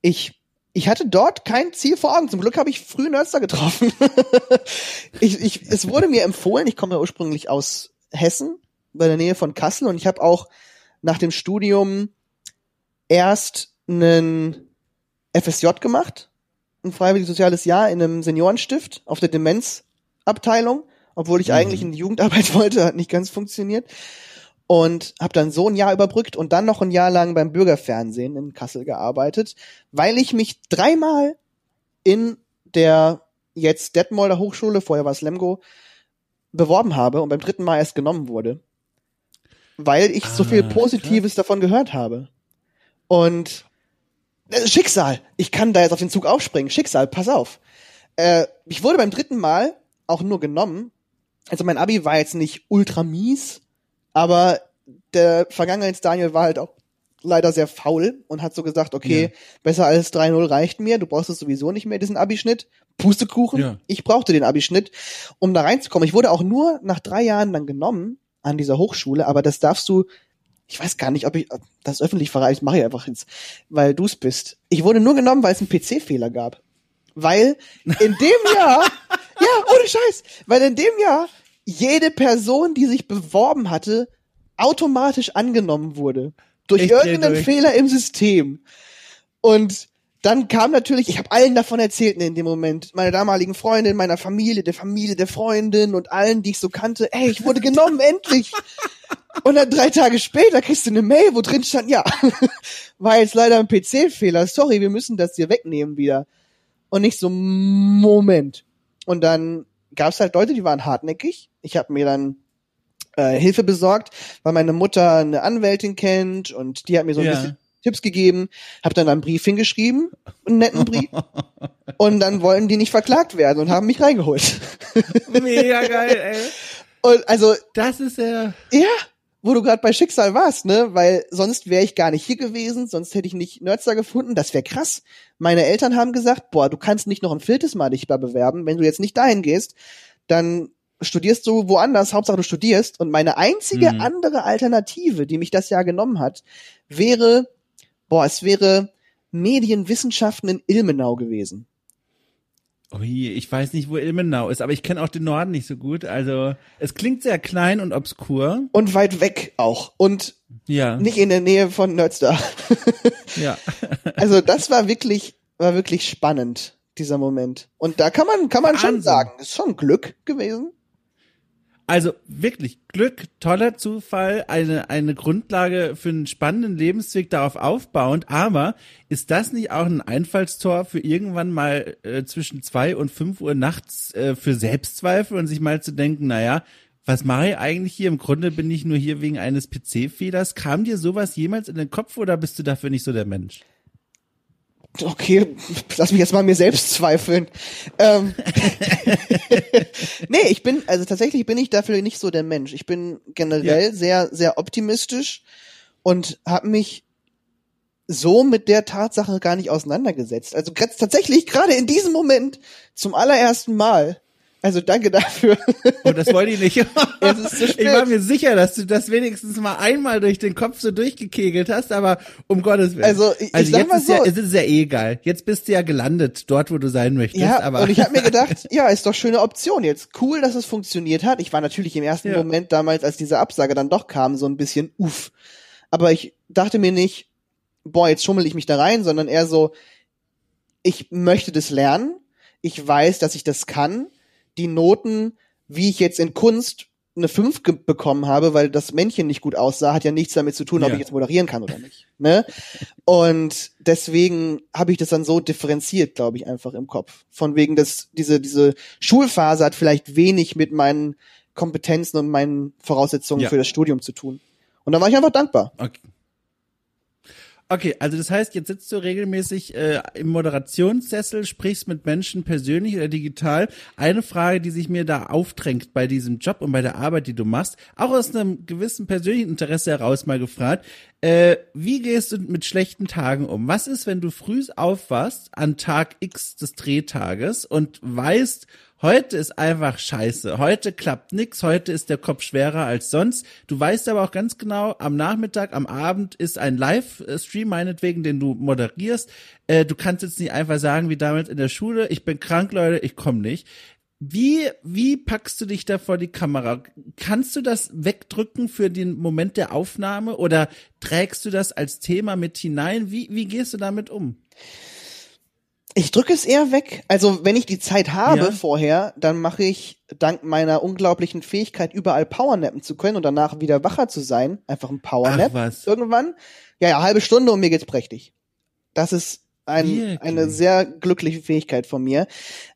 ich, ich hatte dort kein Ziel vor Augen. Zum Glück habe ich früh Nerds da getroffen. ich, ich, es wurde mir empfohlen, ich komme ja ursprünglich aus Hessen, bei der Nähe von Kassel, und ich habe auch nach dem Studium erst einen FSJ gemacht, ein freiwilliges soziales Jahr in einem Seniorenstift auf der Demenzabteilung, obwohl ich Mhm. eigentlich in die Jugendarbeit wollte, hat nicht ganz funktioniert. Und habe dann so ein Jahr überbrückt und dann noch ein Jahr lang beim Bürgerfernsehen in Kassel gearbeitet, weil ich mich dreimal in der jetzt Detmolder Hochschule, vorher war es Lemgo, beworben habe und beim dritten Mal erst genommen wurde. Weil ich so viel Ah, Positives davon gehört habe. Und äh, Schicksal, ich kann da jetzt auf den Zug aufspringen. Schicksal, pass auf. Äh, ich wurde beim dritten Mal auch nur genommen. Also mein Abi war jetzt nicht ultra mies, aber der Vergangenheits-Daniel war halt auch leider sehr faul und hat so gesagt, okay, Ja. besser als 3-0 reicht mir, du brauchst es sowieso nicht mehr, diesen Abischnitt. Pustekuchen, Ja. ich brauchte den Abischnitt, um da reinzukommen. Ich wurde auch nur nach drei Jahren dann genommen an dieser Hochschule, aber das darfst du, ich weiß gar nicht, ob ich ob das öffentlich verrate, ich mache ich einfach jetzt, weil du es bist. Ich wurde nur genommen, weil es einen PC-Fehler gab. Weil in dem Jahr, ja, ohne Scheiß, weil in dem Jahr jede Person, die sich beworben hatte, automatisch angenommen wurde. Durch Ich irgendeinen durch. Fehler im System. Und dann kam natürlich, ich habe allen davon erzählt in dem Moment, meiner damaligen Freundin, meiner Familie, der Familie der Freundin und allen, die ich so kannte, ey, ich wurde genommen, endlich. Und dann drei Tage später kriegst du eine Mail, wo drin stand, ja, war jetzt leider ein PC-Fehler, sorry, wir müssen das dir wegnehmen wieder. Und nicht so, Moment. Und dann gab's halt Leute, die waren hartnäckig. Ich habe mir dann äh, Hilfe besorgt, weil meine Mutter eine Anwältin kennt und die hat mir so ein Ja. bisschen Tipps gegeben, habe dann einen Brief hingeschrieben, einen netten Brief. und dann wollten die nicht verklagt werden und haben mich reingeholt. Mega geil, ey. Und also Das ist ja. ja, wo du gerade bei Schicksal warst, ne? Weil sonst wäre ich gar nicht hier gewesen, sonst hätte ich nicht Nerdstar gefunden. Das wäre krass. Meine Eltern haben gesagt, boah, du kannst nicht noch ein viertes Mal dich da bewerben. Wenn du jetzt nicht dahin gehst, dann studierst du woanders, Hauptsache du studierst. Und meine einzige Mhm. andere Alternative, die mich das Jahr genommen hat, wäre, boah, es wäre Medienwissenschaften in Ilmenau gewesen. Ui, ich weiß nicht, wo Ilmenau ist, aber ich kenne auch den Norden nicht so gut. Also, es klingt sehr klein und obskur. Und weit weg auch. Und Ja. nicht in der Nähe von Nerdstar. Ja. Also das war wirklich, war wirklich spannend, dieser Moment. Und da kann man, kann man schon Wahnsinn. sagen, ist schon Glück gewesen. Also wirklich Glück, toller Zufall, eine, eine Grundlage für einen spannenden Lebensweg darauf aufbauend. Aber ist das nicht auch ein Einfallstor für irgendwann mal äh, zwischen zwei und fünf Uhr nachts äh, für Selbstzweifel und sich mal zu denken, naja, was mache ich eigentlich hier? Im Grunde bin ich nur hier wegen eines PC-Fehlers. Kam dir sowas jemals in den Kopf oder bist du dafür nicht so der Mensch? Okay, lass mich jetzt mal mir selbst zweifeln. Ähm, nee, ich bin, also tatsächlich bin ich dafür nicht so der Mensch. Ich bin generell sehr, sehr optimistisch und habe mich so mit der Tatsache gar nicht auseinandergesetzt. Also tatsächlich gerade in diesem Moment zum allerersten Mal. Also danke dafür. Und das wollte ich nicht. Es ist zu spät. Ich war mir sicher, dass du das wenigstens mal einmal durch den Kopf so durchgekegelt hast, aber um Gottes Willen. Also, ich- ich also sag jetzt mal ist ja, so- es ist ja eh egal. Jetzt bist du ja gelandet, dort, wo du sein möchtest. Ja, aber und ich habe mir gedacht, ja, ist doch schöne Option jetzt. Cool, dass es funktioniert hat. Ich war natürlich im ersten Ja. Moment damals, als diese Absage dann doch kam, so ein bisschen uff. Aber ich dachte mir nicht, boah, jetzt schummel ich mich da rein, sondern eher so, ich möchte das lernen. Ich weiß, dass ich das kann. Die Noten, wie ich jetzt in Kunst eine 5 ge- bekommen habe, weil das Männchen nicht gut aussah, hat ja nichts damit zu tun, ob Ja. ich jetzt moderieren kann oder nicht. Ne? Und deswegen habe ich das dann so differenziert, glaube ich, einfach im Kopf. Von wegen, dass diese, diese Schulphase hat vielleicht wenig mit meinen Kompetenzen und meinen Voraussetzungen Ja. für das Studium zu tun. Und da war ich einfach dankbar. Okay. Okay, also das heißt, jetzt sitzt du regelmäßig äh, im Moderationssessel, sprichst mit Menschen persönlich oder digital. Eine Frage, die sich mir da aufdrängt bei diesem Job und bei der Arbeit, die du machst, auch aus einem gewissen persönlichen Interesse heraus mal gefragt, äh, wie gehst du mit schlechten Tagen um? Was ist, wenn du früh aufwachst an Tag X des Drehtages und weißt, Heute ist einfach scheiße. Heute klappt nix. Heute ist der Kopf schwerer als sonst. Du weißt aber auch ganz genau, am Nachmittag, am Abend ist ein Livestream meinetwegen, den du moderierst. Äh, du kannst jetzt nicht einfach sagen, wie damals in der Schule, ich bin krank, Leute, ich komme nicht. Wie, wie packst du dich da vor die Kamera? Kannst du das wegdrücken für den Moment der Aufnahme oder trägst du das als Thema mit hinein? Wie, wie gehst du damit um? Ich drücke es eher weg. Also wenn ich die Zeit habe ja. vorher, dann mache ich dank meiner unglaublichen Fähigkeit, überall Powernappen zu können und danach wieder wacher zu sein, einfach ein Powernap irgendwann. Ja, ja, halbe Stunde und mir geht's prächtig. Das ist ein, eine sehr glückliche Fähigkeit von mir.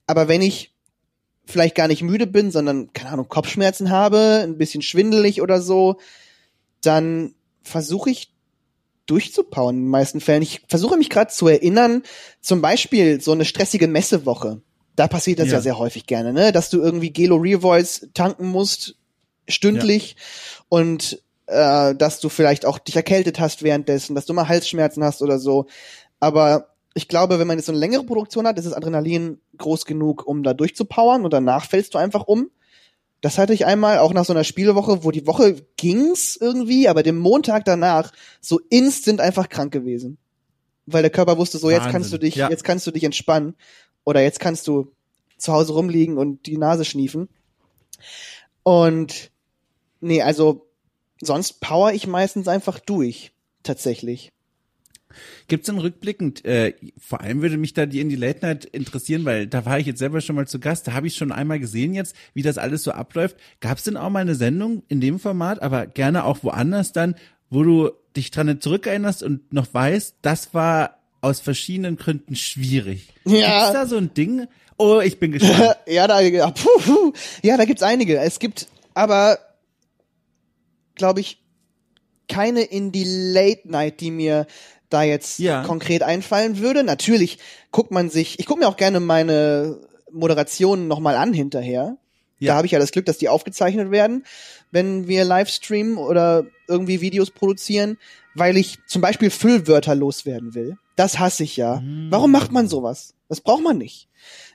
Aber wenn ich vielleicht gar nicht müde bin, sondern, keine Ahnung, Kopfschmerzen habe, ein bisschen schwindelig oder so, dann versuche ich durchzupowern in den meisten Fällen. Ich versuche mich gerade zu erinnern, zum Beispiel so eine stressige Messewoche. Da passiert das ja, ja sehr häufig gerne, ne? Dass du irgendwie Gelo Revoice tanken musst, stündlich, ja. und äh, dass du vielleicht auch dich erkältet hast währenddessen, dass du mal Halsschmerzen hast oder so. Aber ich glaube, wenn man jetzt so eine längere Produktion hat, ist das Adrenalin groß genug, um da durchzupowern und danach fällst du einfach um. Das hatte ich einmal auch nach so einer Spielwoche, wo die Woche ging's irgendwie, aber den Montag danach so instant einfach krank gewesen. Weil der Körper wusste so, Wahnsinn. jetzt kannst du dich, ja. jetzt kannst du dich entspannen oder jetzt kannst du zu Hause rumliegen und die Nase schniefen. Und nee, also sonst power ich meistens einfach durch, tatsächlich. Gibt's denn rückblickend, äh, vor allem würde mich da die in die Late Night interessieren, weil da war ich jetzt selber schon mal zu Gast, da habe ich schon einmal gesehen jetzt, wie das alles so abläuft. Gab's denn auch mal eine Sendung in dem Format, aber gerne auch woanders dann, wo du dich dran zurückerinnerst und noch weißt, das war aus verschiedenen Gründen schwierig. Ja. Gibt's da so ein Ding? Oh, ich bin gespannt. ja, da, ja, puh, puh. ja, da gibt's einige. Es gibt aber, glaube ich, keine in die Late Night, die mir da jetzt ja. konkret einfallen würde. Natürlich guckt man sich, ich gucke mir auch gerne meine Moderationen nochmal an hinterher. Ja. Da habe ich ja das Glück, dass die aufgezeichnet werden, wenn wir Livestreamen oder irgendwie Videos produzieren, weil ich zum Beispiel Füllwörter loswerden will. Das hasse ich ja. Mhm. Warum macht man sowas? Das braucht man nicht.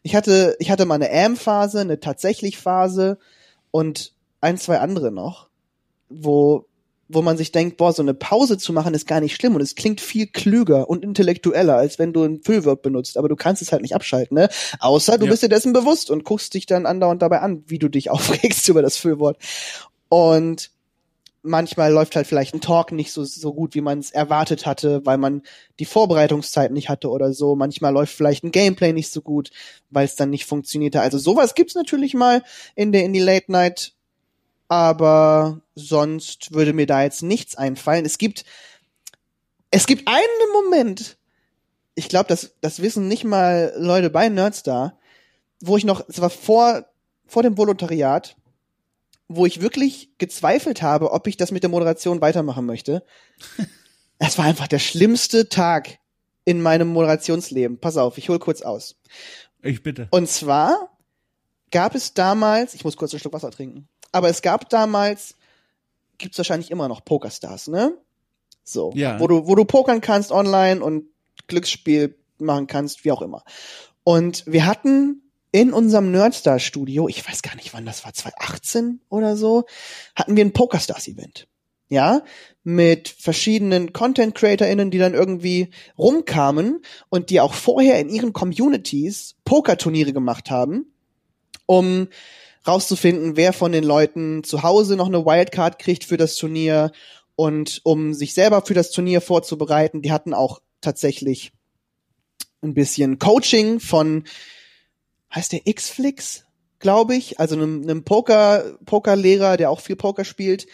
Ich hatte, ich hatte mal eine Am-Phase, eine tatsächlich Phase und ein, zwei andere noch, wo wo man sich denkt, boah, so eine Pause zu machen ist gar nicht schlimm und es klingt viel klüger und intellektueller, als wenn du ein Füllwort benutzt, aber du kannst es halt nicht abschalten, ne? Außer du ja. bist dir dessen bewusst und guckst dich dann andauernd dabei an, wie du dich aufregst über das Füllwort. Und manchmal läuft halt vielleicht ein Talk nicht so, so gut, wie man es erwartet hatte, weil man die Vorbereitungszeit nicht hatte oder so. Manchmal läuft vielleicht ein Gameplay nicht so gut, weil es dann nicht funktionierte. Also sowas gibt's natürlich mal in der in die Late Night aber sonst würde mir da jetzt nichts einfallen. Es gibt, es gibt einen Moment, ich glaube, das, das wissen nicht mal Leute bei Nerdstar, wo ich noch, es war vor, vor dem Volontariat, wo ich wirklich gezweifelt habe, ob ich das mit der Moderation weitermachen möchte. es war einfach der schlimmste Tag in meinem Moderationsleben. Pass auf, ich hol kurz aus. Ich bitte. Und zwar gab es damals, ich muss kurz einen Schluck Wasser trinken. Aber es gab damals, gibt's wahrscheinlich immer noch Pokerstars, ne? So. Ja. Wo du, wo du pokern kannst online und Glücksspiel machen kannst, wie auch immer. Und wir hatten in unserem Nerdstar-Studio, ich weiß gar nicht wann das war, 2018 oder so, hatten wir ein Pokerstars-Event. Ja, mit verschiedenen Content-CreatorInnen, die dann irgendwie rumkamen und die auch vorher in ihren Communities Pokerturniere gemacht haben, um rauszufinden, wer von den Leuten zu Hause noch eine Wildcard kriegt für das Turnier und um sich selber für das Turnier vorzubereiten. Die hatten auch tatsächlich ein bisschen Coaching von, heißt der Xflix, glaube ich, also einem, einem Poker, Pokerlehrer, der auch viel Poker spielt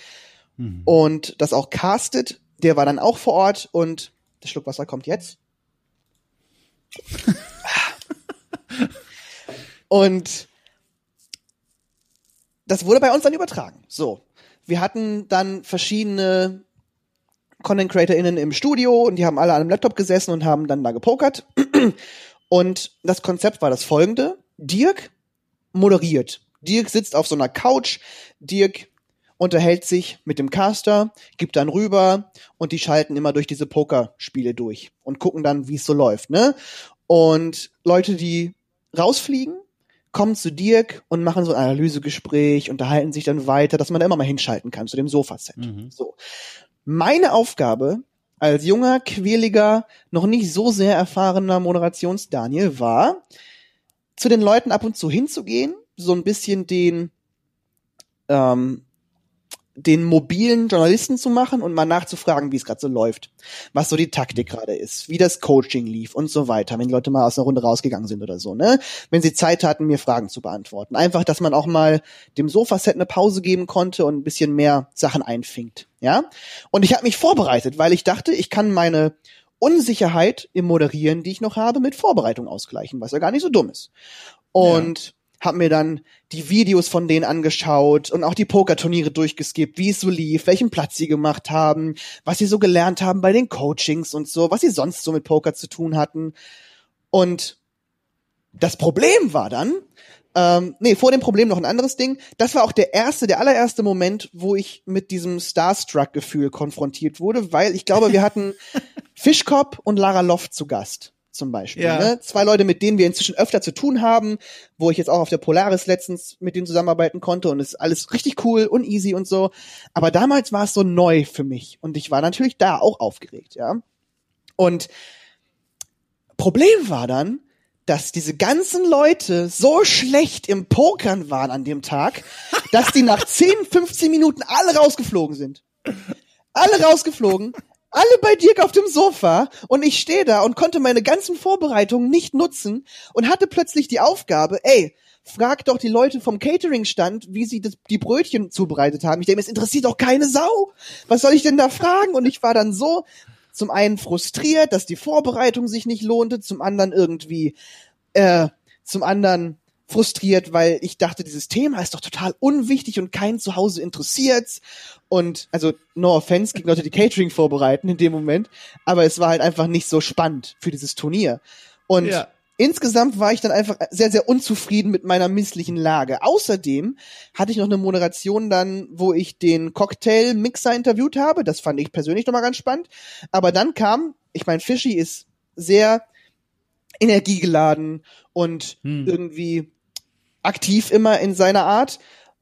mhm. und das auch castet. Der war dann auch vor Ort und der Schluck Wasser kommt jetzt. und das wurde bei uns dann übertragen. So. Wir hatten dann verschiedene Content CreatorInnen im Studio und die haben alle an einem Laptop gesessen und haben dann da gepokert. Und das Konzept war das folgende. Dirk moderiert. Dirk sitzt auf so einer Couch. Dirk unterhält sich mit dem Caster, gibt dann rüber und die schalten immer durch diese Pokerspiele durch und gucken dann, wie es so läuft, ne? Und Leute, die rausfliegen, kommen zu Dirk und machen so ein Analysegespräch, unterhalten sich dann weiter, dass man da immer mal hinschalten kann zu dem Sofaset. Mhm. So. Meine Aufgabe als junger, quäliger, noch nicht so sehr erfahrener Moderations-Daniel war, zu den Leuten ab und zu hinzugehen, so ein bisschen den, ähm, den mobilen Journalisten zu machen und mal nachzufragen, wie es gerade so läuft, was so die Taktik gerade ist, wie das Coaching lief und so weiter, wenn die Leute mal aus einer Runde rausgegangen sind oder so, ne? Wenn sie Zeit hatten, mir Fragen zu beantworten. Einfach, dass man auch mal dem Sofaset eine Pause geben konnte und ein bisschen mehr Sachen einfinkt, ja? Und ich habe mich vorbereitet, weil ich dachte, ich kann meine Unsicherheit im Moderieren, die ich noch habe, mit Vorbereitung ausgleichen, was ja gar nicht so dumm ist. Und hab mir dann die Videos von denen angeschaut und auch die Pokerturniere durchgeskippt, wie es so lief, welchen Platz sie gemacht haben, was sie so gelernt haben bei den Coachings und so, was sie sonst so mit Poker zu tun hatten. Und das Problem war dann, ähm, nee, vor dem Problem noch ein anderes Ding. Das war auch der erste, der allererste Moment, wo ich mit diesem Starstruck-Gefühl konfrontiert wurde, weil ich glaube, wir hatten Fischkopf und Lara Loft zu Gast zum Beispiel. Ja. Ne? Zwei Leute, mit denen wir inzwischen öfter zu tun haben, wo ich jetzt auch auf der Polaris letztens mit denen zusammenarbeiten konnte und es ist alles richtig cool und easy und so. Aber damals war es so neu für mich und ich war natürlich da auch aufgeregt, ja. Und Problem war dann, dass diese ganzen Leute so schlecht im Pokern waren an dem Tag, dass die nach 10, 15 Minuten alle rausgeflogen sind. Alle rausgeflogen, alle bei Dirk auf dem Sofa und ich stehe da und konnte meine ganzen Vorbereitungen nicht nutzen und hatte plötzlich die Aufgabe, ey, frag doch die Leute vom Catering-Stand, wie sie das, die Brötchen zubereitet haben. Ich denke, es interessiert doch keine Sau. Was soll ich denn da fragen? Und ich war dann so zum einen frustriert, dass die Vorbereitung sich nicht lohnte, zum anderen irgendwie, äh, zum anderen frustriert, weil ich dachte, dieses Thema ist doch total unwichtig und kein Zuhause interessiert's. Und also no offense gegen Leute, die Catering vorbereiten in dem Moment, aber es war halt einfach nicht so spannend für dieses Turnier. Und Ja. insgesamt war ich dann einfach sehr, sehr unzufrieden mit meiner misslichen Lage. Außerdem hatte ich noch eine Moderation dann, wo ich den Cocktail-Mixer interviewt habe. Das fand ich persönlich nochmal ganz spannend. Aber dann kam, ich meine, Fishy ist sehr energiegeladen und Hm. irgendwie aktiv immer in seiner Art.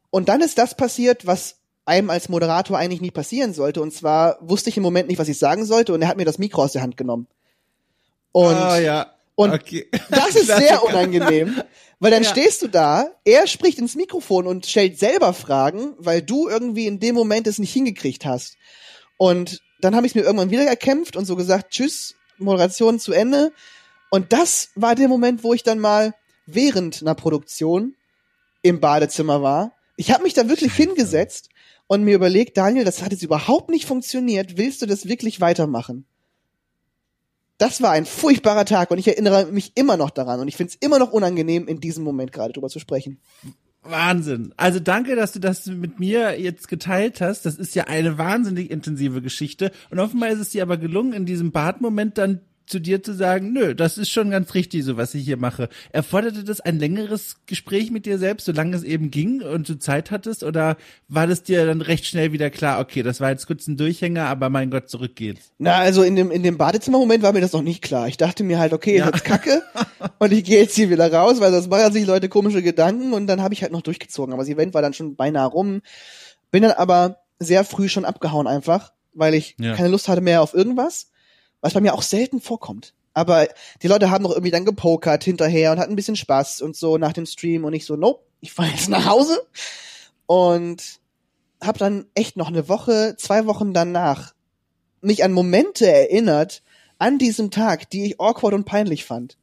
Und dann ist das passiert, was einem als Moderator eigentlich nie passieren sollte. Und zwar wusste ich im Moment nicht, was ich sagen sollte, und er hat mir das Mikro aus der Hand genommen. Und oh, ja. und okay. das ist sehr unangenehm, weil dann Ja. stehst du da, er spricht ins Mikrofon und stellt selber Fragen, weil du irgendwie in dem Moment es nicht hingekriegt hast. Und dann habe ich mir irgendwann wieder erkämpft und so gesagt, tschüss, Moderation zu Ende. Und das war der Moment, wo ich dann mal während einer Produktion im Badezimmer war. Ich habe mich da wirklich hingesetzt und mir überlegt, Daniel, das hat jetzt überhaupt nicht funktioniert. Willst du das wirklich weitermachen? Das war ein furchtbarer Tag und ich erinnere mich immer noch daran und ich finde es immer noch unangenehm, in diesem Moment gerade drüber zu sprechen. Wahnsinn. Also danke, dass du das mit mir jetzt geteilt hast. Das ist ja eine wahnsinnig intensive Geschichte. Und offenbar ist es dir aber gelungen, in diesem Badmoment dann zu dir zu sagen, nö, das ist schon ganz richtig, so was ich hier mache. Erforderte das ein längeres Gespräch mit dir selbst, solange es eben ging und du Zeit hattest? Oder war das dir dann recht schnell wieder klar, okay, das war jetzt kurz ein Durchhänger, aber mein Gott, zurück geht's? Na, also in dem, in dem Badezimmermoment war mir das noch nicht klar. Ich dachte mir halt, okay, Ja. jetzt kacke und ich gehe jetzt hier wieder raus, weil sonst machen sich Leute komische Gedanken und dann habe ich halt noch durchgezogen. Aber das Event war dann schon beinahe rum. Bin dann aber sehr früh schon abgehauen einfach, weil ich Ja. keine Lust hatte mehr auf irgendwas, was bei mir auch selten vorkommt. Aber die Leute haben noch irgendwie dann gepokert hinterher und hatten ein bisschen Spaß und so nach dem Stream und ich so, nope, ich fahre jetzt nach Hause und habe dann echt noch eine Woche, zwei Wochen danach mich an Momente erinnert an diesem Tag, die ich awkward und peinlich fand.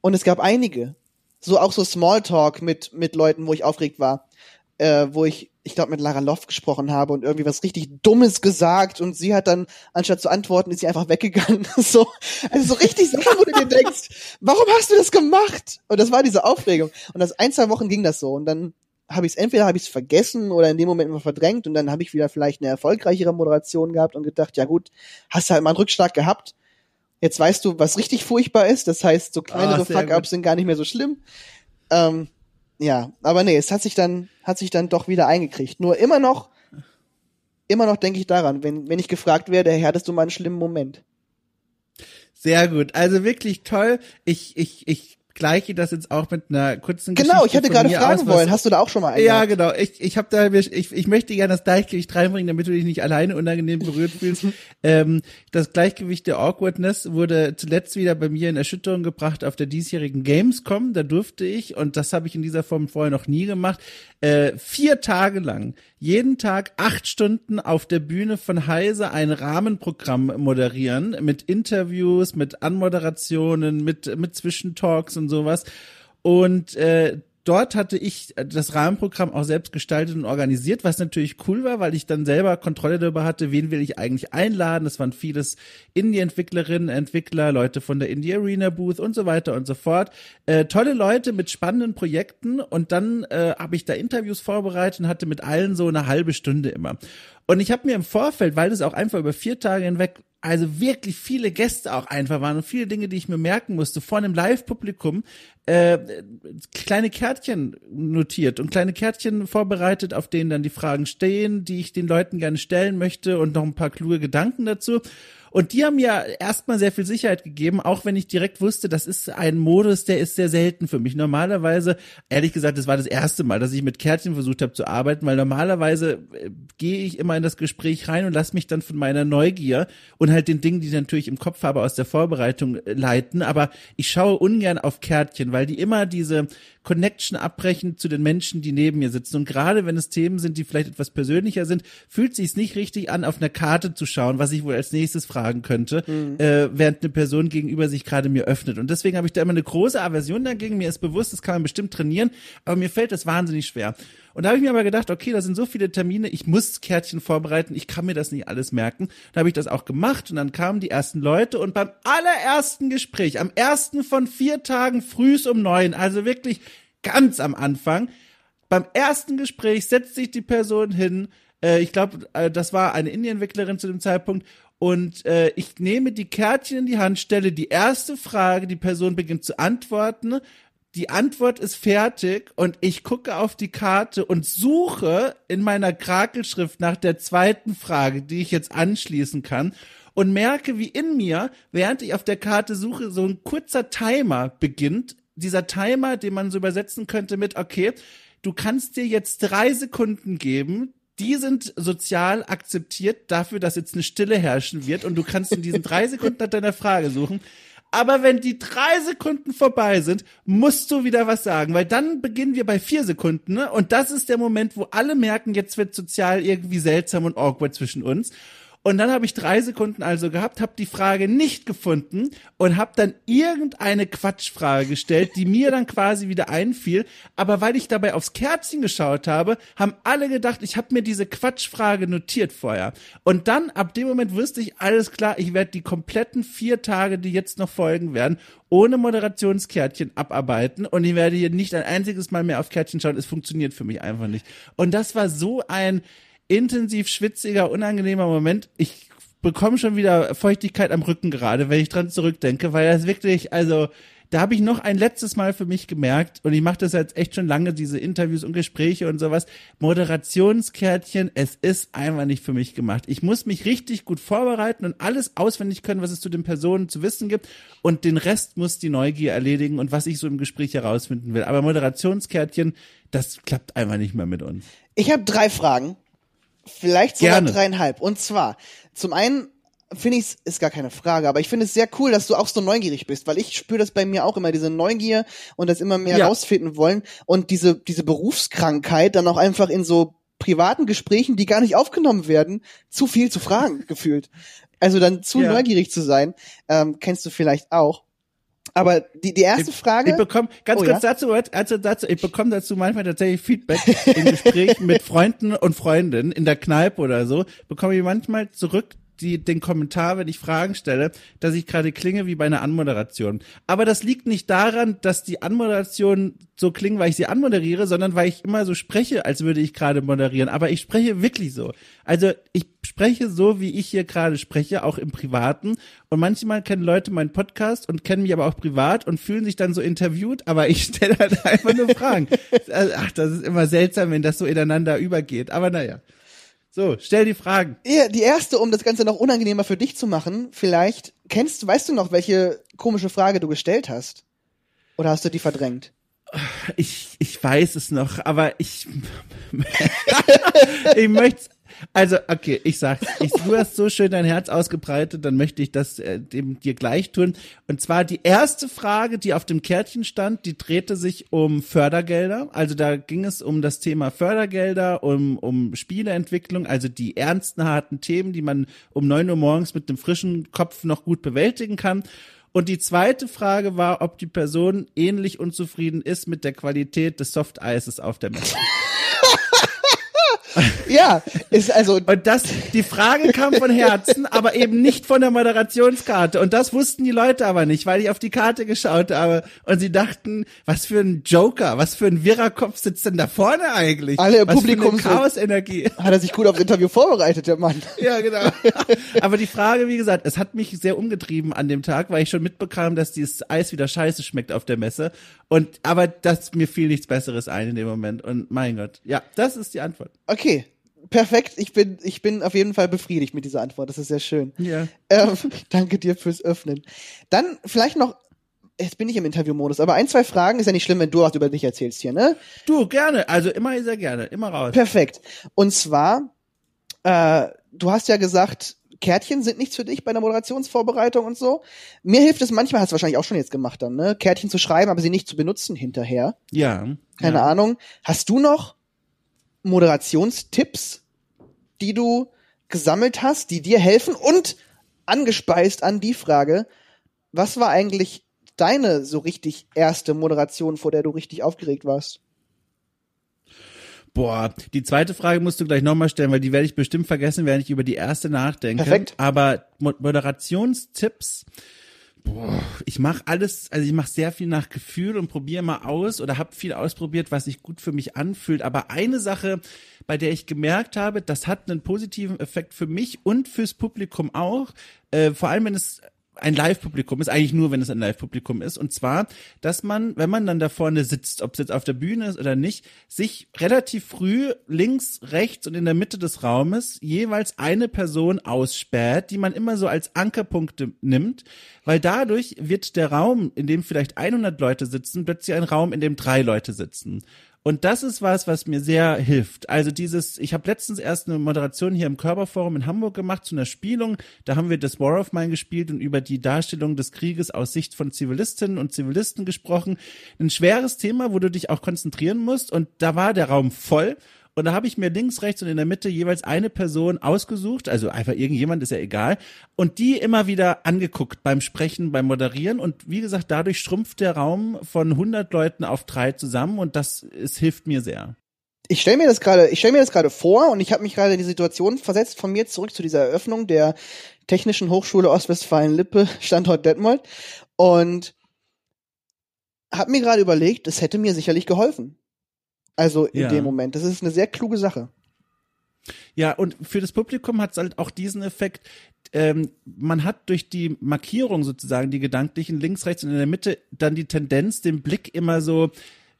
Und es gab einige. So auch so Smalltalk mit mit Leuten, wo ich aufgeregt war, äh, wo ich ich glaube mit Lara Loft gesprochen habe und irgendwie was richtig Dummes gesagt und sie hat dann anstatt zu antworten ist sie einfach weggegangen. so also so richtig Sachen, wo du dir denkst, warum hast du das gemacht? Und das war diese Aufregung. Und das ein zwei Wochen ging das so und dann habe ich es entweder habe ich es vergessen oder in dem Moment immer verdrängt und dann habe ich wieder vielleicht eine erfolgreichere Moderation gehabt und gedacht, ja gut, hast halt mal einen Rückschlag gehabt. Jetzt weißt du, was richtig furchtbar ist. Das heißt, so kleinere sehr Fuck-ups sind gar nicht mehr so schlimm. Ähm, ja, aber nee, es hat sich dann, hat sich dann doch wieder eingekriegt. Nur immer noch, immer noch denke ich daran, wenn, wenn ich gefragt werde, hey, hattest du mal einen schlimmen Moment? Sehr gut. Also wirklich toll. Ich, ich, ich gleiche das jetzt auch mit einer kurzen Genau, ich Geschichte hatte von gerade mir fragen aus, wollen. Hast du da auch schon mal einen? Ja, genau. Ich, ich habe da, ich, ich möchte gerne das Gleichgewicht reinbringen, damit du dich nicht alleine unangenehm berührt fühlst. ähm, das Gleichgewicht der Awkwardness wurde zuletzt wieder bei mir in Erschütterung gebracht auf der diesjährigen Gamescom. Da durfte ich, und das habe ich in dieser Form vorher noch nie gemacht, äh, vier Tage lang, jeden Tag acht Stunden auf der Bühne von Heise ein Rahmenprogramm moderieren mit Interviews, mit Anmoderationen, mit, mit Zwischentalks und sowas. Und äh, dort hatte ich das Rahmenprogramm auch selbst gestaltet und organisiert, was natürlich cool war, weil ich dann selber Kontrolle darüber hatte, wen will ich eigentlich einladen. Das waren vieles Indie-Entwicklerinnen, Entwickler, Leute von der Indie Arena Booth und so weiter und so fort. Äh, tolle Leute mit spannenden Projekten und dann äh, habe ich da Interviews vorbereitet und hatte mit allen so eine halbe Stunde immer. Und ich habe mir im Vorfeld, weil das auch einfach über vier Tage hinweg also wirklich viele Gäste auch einfach waren und viele Dinge, die ich mir merken musste, vor einem Live-Publikum äh, kleine Kärtchen notiert und kleine Kärtchen vorbereitet, auf denen dann die Fragen stehen, die ich den Leuten gerne stellen möchte und noch ein paar kluge Gedanken dazu. Und die haben mir erstmal sehr viel Sicherheit gegeben, auch wenn ich direkt wusste, das ist ein Modus, der ist sehr selten für mich. Normalerweise, ehrlich gesagt, das war das erste Mal, dass ich mit Kärtchen versucht habe zu arbeiten, weil normalerweise äh, gehe ich immer in das Gespräch rein und lasse mich dann von meiner Neugier und halt den Dingen, die ich natürlich im Kopf habe, aus der Vorbereitung äh, leiten. Aber ich schaue ungern auf Kärtchen, weil die immer diese Connection abbrechen zu den Menschen, die neben mir sitzen. Und gerade wenn es Themen sind, die vielleicht etwas persönlicher sind, fühlt sich nicht richtig an, auf einer Karte zu schauen, was ich wohl als nächstes fragen könnte, äh, während eine Person gegenüber sich gerade mir öffnet. Und deswegen habe ich da immer eine große Aversion dagegen. Mir ist bewusst, das kann man bestimmt trainieren, aber mir fällt das wahnsinnig schwer. Und da habe ich mir aber gedacht, okay, da sind so viele Termine, ich muss Kärtchen vorbereiten, ich kann mir das nicht alles merken. Da habe ich das auch gemacht und dann kamen die ersten Leute und beim allerersten Gespräch, am ersten von vier Tagen frühs um neun, also wirklich ganz am Anfang, beim ersten Gespräch setzt sich die Person hin, äh, ich glaube, äh, das war eine Indie-Entwicklerin zu dem Zeitpunkt, und äh, ich nehme die Kärtchen in die Hand, stelle die erste Frage, die Person beginnt zu antworten, die Antwort ist fertig und ich gucke auf die Karte und suche in meiner Krakelschrift nach der zweiten Frage, die ich jetzt anschließen kann und merke, wie in mir, während ich auf der Karte suche, so ein kurzer Timer beginnt. Dieser Timer, den man so übersetzen könnte mit, okay, du kannst dir jetzt drei Sekunden geben, die sind sozial akzeptiert dafür, dass jetzt eine Stille herrschen wird und du kannst in diesen drei Sekunden nach deiner Frage suchen. Aber wenn die drei Sekunden vorbei sind, musst du wieder was sagen, weil dann beginnen wir bei vier Sekunden, ne? Und das ist der Moment, wo alle merken, jetzt wird sozial irgendwie seltsam und awkward zwischen uns. Und dann habe ich drei Sekunden also gehabt, habe die Frage nicht gefunden und habe dann irgendeine Quatschfrage gestellt, die mir dann quasi wieder einfiel. Aber weil ich dabei aufs Kerzchen geschaut habe, haben alle gedacht, ich habe mir diese Quatschfrage notiert vorher. Und dann, ab dem Moment wusste ich, alles klar, ich werde die kompletten vier Tage, die jetzt noch folgen werden, ohne Moderationskärtchen abarbeiten und ich werde hier nicht ein einziges Mal mehr auf Kärtchen schauen. Es funktioniert für mich einfach nicht. Und das war so ein intensiv schwitziger, unangenehmer Moment. Ich bekomme schon wieder Feuchtigkeit am Rücken gerade, wenn ich dran zurückdenke, weil das wirklich, also da habe ich noch ein letztes Mal für mich gemerkt, und ich mache das jetzt echt schon lange, diese Interviews und Gespräche und sowas, Moderationskärtchen, es ist einfach nicht für mich gemacht. Ich muss mich richtig gut vorbereiten und alles auswendig können, was es zu den Personen zu wissen gibt, und den Rest muss die Neugier erledigen und was ich so im Gespräch herausfinden will. Aber Moderationskärtchen, das klappt einfach nicht mehr mit uns. Ich habe drei Fragen, vielleicht sogar Gerne. dreieinhalb. Und zwar, zum einen finde ich es, ist gar keine Frage, aber ich finde es sehr cool, dass du auch so neugierig bist, weil ich spüre das bei mir auch immer, diese Neugier und das immer mehr Ja. rausfinden wollen und diese, diese Berufskrankheit dann auch einfach in so privaten Gesprächen, die gar nicht aufgenommen werden, zu viel zu fragen, gefühlt. Also dann zu Ja. neugierig zu sein, ähm, kennst du vielleicht auch. Aber die, die erste Frage. Ich bekomme ganz Oh, kurz ja? dazu, also dazu, ich bekomme dazu manchmal tatsächlich Feedback im Gespräch mit Freunden und Freundinnen in der Kneipe oder so, bekomme ich manchmal zurück die, den Kommentar, wenn ich Fragen stelle, dass ich gerade klinge wie bei einer Anmoderation. Aber das liegt nicht daran, dass die Anmoderation so klingen, weil ich sie anmoderiere, sondern weil ich immer so spreche, als würde ich gerade moderieren. Aber ich spreche wirklich so. Also ich spreche so, wie ich hier gerade spreche, auch im Privaten. Und manchmal kennen Leute meinen Podcast und kennen mich aber auch privat und fühlen sich dann so interviewt, aber ich stelle halt einfach nur Fragen. Ach, das ist immer seltsam, wenn das so ineinander übergeht. Aber naja. So, stell die Fragen. Ja, die erste, um das Ganze noch unangenehmer für dich zu machen, vielleicht, kennst, weißt du noch, welche komische Frage du gestellt hast? Oder hast du die verdrängt? Ich, ich weiß es noch, aber ich, ich möchte also, okay, ich sag's. Ich, du hast so schön dein Herz ausgebreitet, dann möchte ich das äh, dem dir gleich tun. Und zwar die erste Frage, die auf dem Kärtchen stand, die drehte sich um Fördergelder. Also da ging es um das Thema Fördergelder, um, um Spieleentwicklung, also die ernsten, harten Themen, die man um neun Uhr morgens mit dem frischen Kopf noch gut bewältigen kann. Und die zweite Frage war, ob die Person ähnlich unzufrieden ist mit der Qualität des Softeises auf der Messe. ja, ist also. Und das, die Frage kam von Herzen, aber eben nicht von der Moderationskarte. Und das wussten die Leute aber nicht, weil ich auf die Karte geschaut habe und sie dachten, was für ein Joker, was für ein wirrer Kopf sitzt denn da vorne eigentlich? Alle im was Publikum Chaos-Energie. Hat er sich gut aufs Interview vorbereitet, der Mann. Ja, genau. Aber die Frage, wie gesagt, es hat mich sehr umgetrieben an dem Tag, weil ich schon mitbekam, dass dieses Eis wieder scheiße schmeckt auf der Messe. Und, aber das, mir fiel nichts Besseres ein in dem Moment. Und mein Gott. Ja, das ist die Antwort. Okay. Perfekt. Ich bin, ich bin auf jeden Fall befriedigt mit dieser Antwort. Das ist sehr schön. Ja. Ähm, danke dir fürs Öffnen. Dann vielleicht noch, jetzt bin ich im Interviewmodus, aber ein, zwei Fragen ist ja nicht schlimm, wenn du was über dich erzählst hier, ne? Du, gerne. Also immer sehr gerne. Immer raus. Perfekt. Und zwar, äh, du hast ja gesagt, Kärtchen sind nichts für dich bei der Moderationsvorbereitung und so. Mir hilft es manchmal, hast du wahrscheinlich auch schon jetzt gemacht dann, ne? Kärtchen zu schreiben, aber sie nicht zu benutzen hinterher. Ja. Keine ja. Ahnung. Hast du noch Moderationstipps, die du gesammelt hast, die dir helfen und angespeist an die Frage, was war eigentlich deine so richtig erste Moderation, vor der du richtig aufgeregt warst? Boah, die zweite Frage musst du gleich nochmal stellen, weil die werde ich bestimmt vergessen, während ich über die erste nachdenke. Perfekt. Aber Moderationstipps, boah, ich mache alles, also ich mache sehr viel nach Gefühl und probiere mal aus oder habe viel ausprobiert, was sich gut für mich anfühlt. Aber eine Sache, bei der ich gemerkt habe, das hat einen positiven Effekt für mich und fürs Publikum auch, äh, vor allem wenn es ein Live-Publikum ist, eigentlich nur, wenn es ein Live-Publikum ist. Und zwar, dass man, wenn man dann da vorne sitzt, ob es jetzt auf der Bühne ist oder nicht, sich relativ früh links, rechts und in der Mitte des Raumes jeweils eine Person aussperrt, die man immer so als Ankerpunkte nimmt, weil dadurch wird der Raum, in dem vielleicht 100 Leute sitzen, plötzlich ein Raum, in dem drei Leute sitzen. Und das ist was, was mir sehr hilft. Also dieses, ich habe letztens erst eine Moderation hier im Körperforum in Hamburg gemacht zu einer Spielung. Da haben wir das War of Mine gespielt und über die Darstellung des Krieges aus Sicht von Zivilistinnen und Zivilisten gesprochen. Ein schweres Thema, wo du dich auch konzentrieren musst. Und da war der Raum voll. Und da habe ich mir links, rechts und in der Mitte jeweils eine Person ausgesucht, also einfach irgendjemand, ist ja egal, und die immer wieder angeguckt beim Sprechen, beim Moderieren. Und wie gesagt, dadurch schrumpft der Raum von 100 Leuten auf drei zusammen und das es hilft mir sehr. Ich stelle mir das gerade, ich stelle mir das gerade vor und ich habe mich gerade in die Situation versetzt von mir zurück zu dieser Eröffnung der Technischen Hochschule Ostwestfalen-Lippe, Standort Detmold und habe mir gerade überlegt, das hätte mir sicherlich geholfen. Also in Ja. dem Moment. Das ist eine sehr kluge Sache. Ja, und für das Publikum hat es halt auch diesen Effekt, ähm, man hat durch die Markierung sozusagen, die gedanklichen links, rechts und in der Mitte, dann die Tendenz, den Blick immer so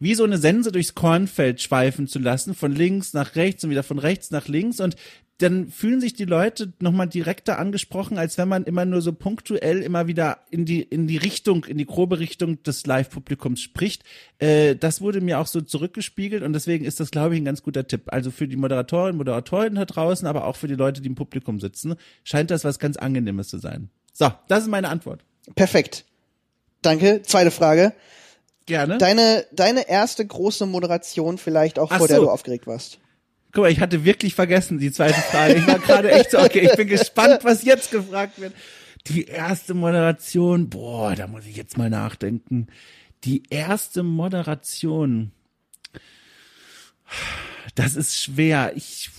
wie so eine Sense durchs Kornfeld schweifen zu lassen, von links nach rechts und wieder von rechts nach links und dann fühlen sich die Leute nochmal direkter angesprochen, als wenn man immer nur so punktuell immer wieder in die, in die Richtung, in die grobe Richtung des Live-Publikums spricht. Äh, das wurde mir auch so zurückgespiegelt und deswegen ist das, glaube ich, ein ganz guter Tipp. Also für die Moderatorin, Moderatorinnen da draußen, aber auch für die Leute, die im Publikum sitzen, scheint das was ganz Angenehmes zu sein. So, das ist meine Antwort. Perfekt. Danke. Zweite Frage. Gerne. Deine, deine erste große Moderation vielleicht auch, Ach vor der so. du aufgeregt warst. Guck mal, ich hatte wirklich vergessen die zweite Frage. Ich war gerade echt so, okay, ich bin gespannt, was jetzt gefragt wird. Die erste Moderation, boah, da muss ich jetzt mal nachdenken. Die erste Moderation. Das ist schwer. Ich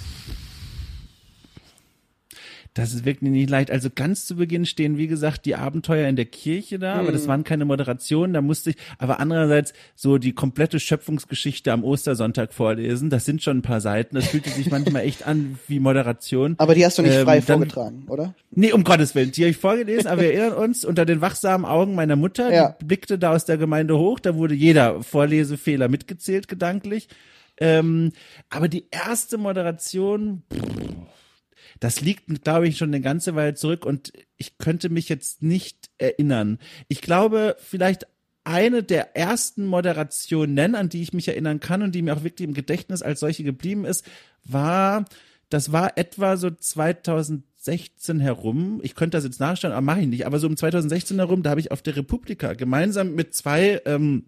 Das ist wirklich nicht leicht. Also ganz zu Beginn stehen, wie gesagt, die Abenteuer in der Kirche da, aber das Mhm. waren keine Moderationen, da musste ich, aber andererseits so die komplette Schöpfungsgeschichte am Ostersonntag vorlesen. Das sind schon ein paar Seiten. Das fühlte sich manchmal echt an wie Moderation. Aber die hast du nicht Ähm, frei dann- vorgetragen, oder? Nee, um Gottes Willen. Die habe ich vorgelesen, aber wir erinnern uns, unter den wachsamen Augen meiner Mutter, Ja. die blickte da aus der Gemeinde hoch, da wurde jeder Vorlesefehler mitgezählt, gedanklich. Ähm, aber die erste Moderation, pff, das liegt, glaube ich, schon eine ganze Weile zurück und ich könnte mich jetzt nicht erinnern. Ich glaube, vielleicht eine der ersten Moderationen, an die ich mich erinnern kann und die mir auch wirklich im Gedächtnis als solche geblieben ist, war, das war etwa so 2016 herum. Ich könnte das jetzt nachschauen, aber mache ich nicht. Aber so um 2016 herum, da habe ich auf der Republika gemeinsam mit zwei ähm,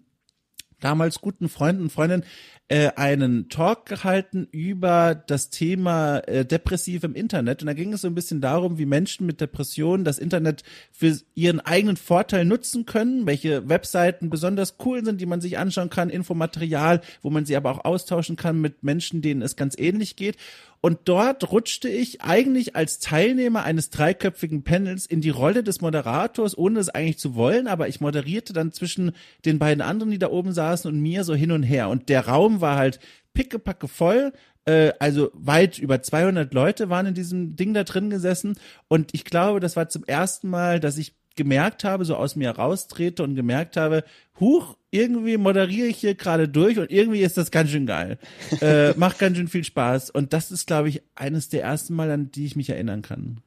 damals guten Freunden und Freundinnen äh, einen Talk gehalten über das Thema äh, depressiv im Internet. Und da ging es so ein bisschen darum, wie Menschen mit Depressionen das Internet für ihren eigenen Vorteil nutzen können, welche Webseiten besonders cool sind, die man sich anschauen kann, Infomaterial, wo man sie aber auch austauschen kann mit Menschen, denen es ganz ähnlich geht. Und dort rutschte ich eigentlich als Teilnehmer eines dreiköpfigen Panels in die Rolle des Moderators, ohne es eigentlich zu wollen, aber ich moderierte dann zwischen den beiden anderen, die da oben saßen und mir so hin und her. Und der Raum war halt pickepacke voll. Äh, also weit über 200 Leute waren in diesem Ding da drin gesessen. Und ich glaube, das war zum ersten Mal, dass ich gemerkt habe, so aus mir raustrete und gemerkt habe, huch, irgendwie moderiere ich hier gerade durch und irgendwie ist das ganz schön geil. äh, macht ganz schön viel Spaß. Und das ist, glaube ich, eines der ersten Mal, an die ich mich erinnern kann.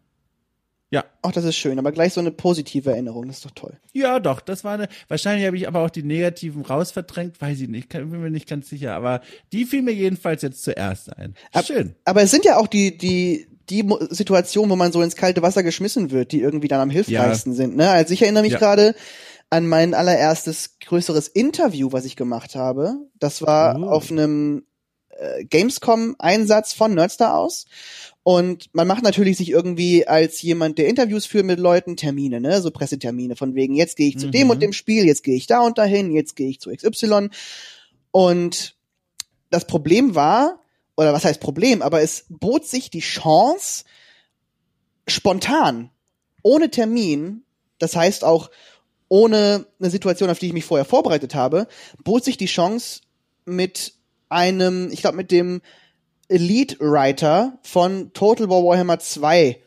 Ja. Ach, das ist schön, aber gleich so eine positive Erinnerung, das ist doch toll. Ja, doch, das war eine. Wahrscheinlich habe ich aber auch die negativen rausverdrängt, weiß ich nicht, kann- bin mir nicht ganz sicher. Aber die fiel mir jedenfalls jetzt zuerst ein. Schön. Aber es sind ja auch die, die, die Situationen, wo man so ins kalte Wasser geschmissen wird, die irgendwie dann am hilfreichsten sind. Ne? Also ich erinnere mich Ja. gerade an mein allererstes größeres Interview, was ich gemacht habe. Das war Oh. auf einem äh, Gamescom-Einsatz von Nerdstar aus. Und man macht natürlich sich irgendwie als jemand, der Interviews führt mit Leuten, Termine, ne, so Pressetermine, von wegen, jetzt gehe ich zu dem Mhm. und dem Spiel, jetzt gehe ich da und dahin, jetzt gehe ich zu XY. Und das Problem war, oder was heißt Problem, aber es bot sich die Chance, spontan, ohne Termin, das heißt auch ohne eine Situation, auf die ich mich vorher vorbereitet habe, bot sich die Chance mit einem, ich glaube mit dem Elite Writer von Total War Warhammer 2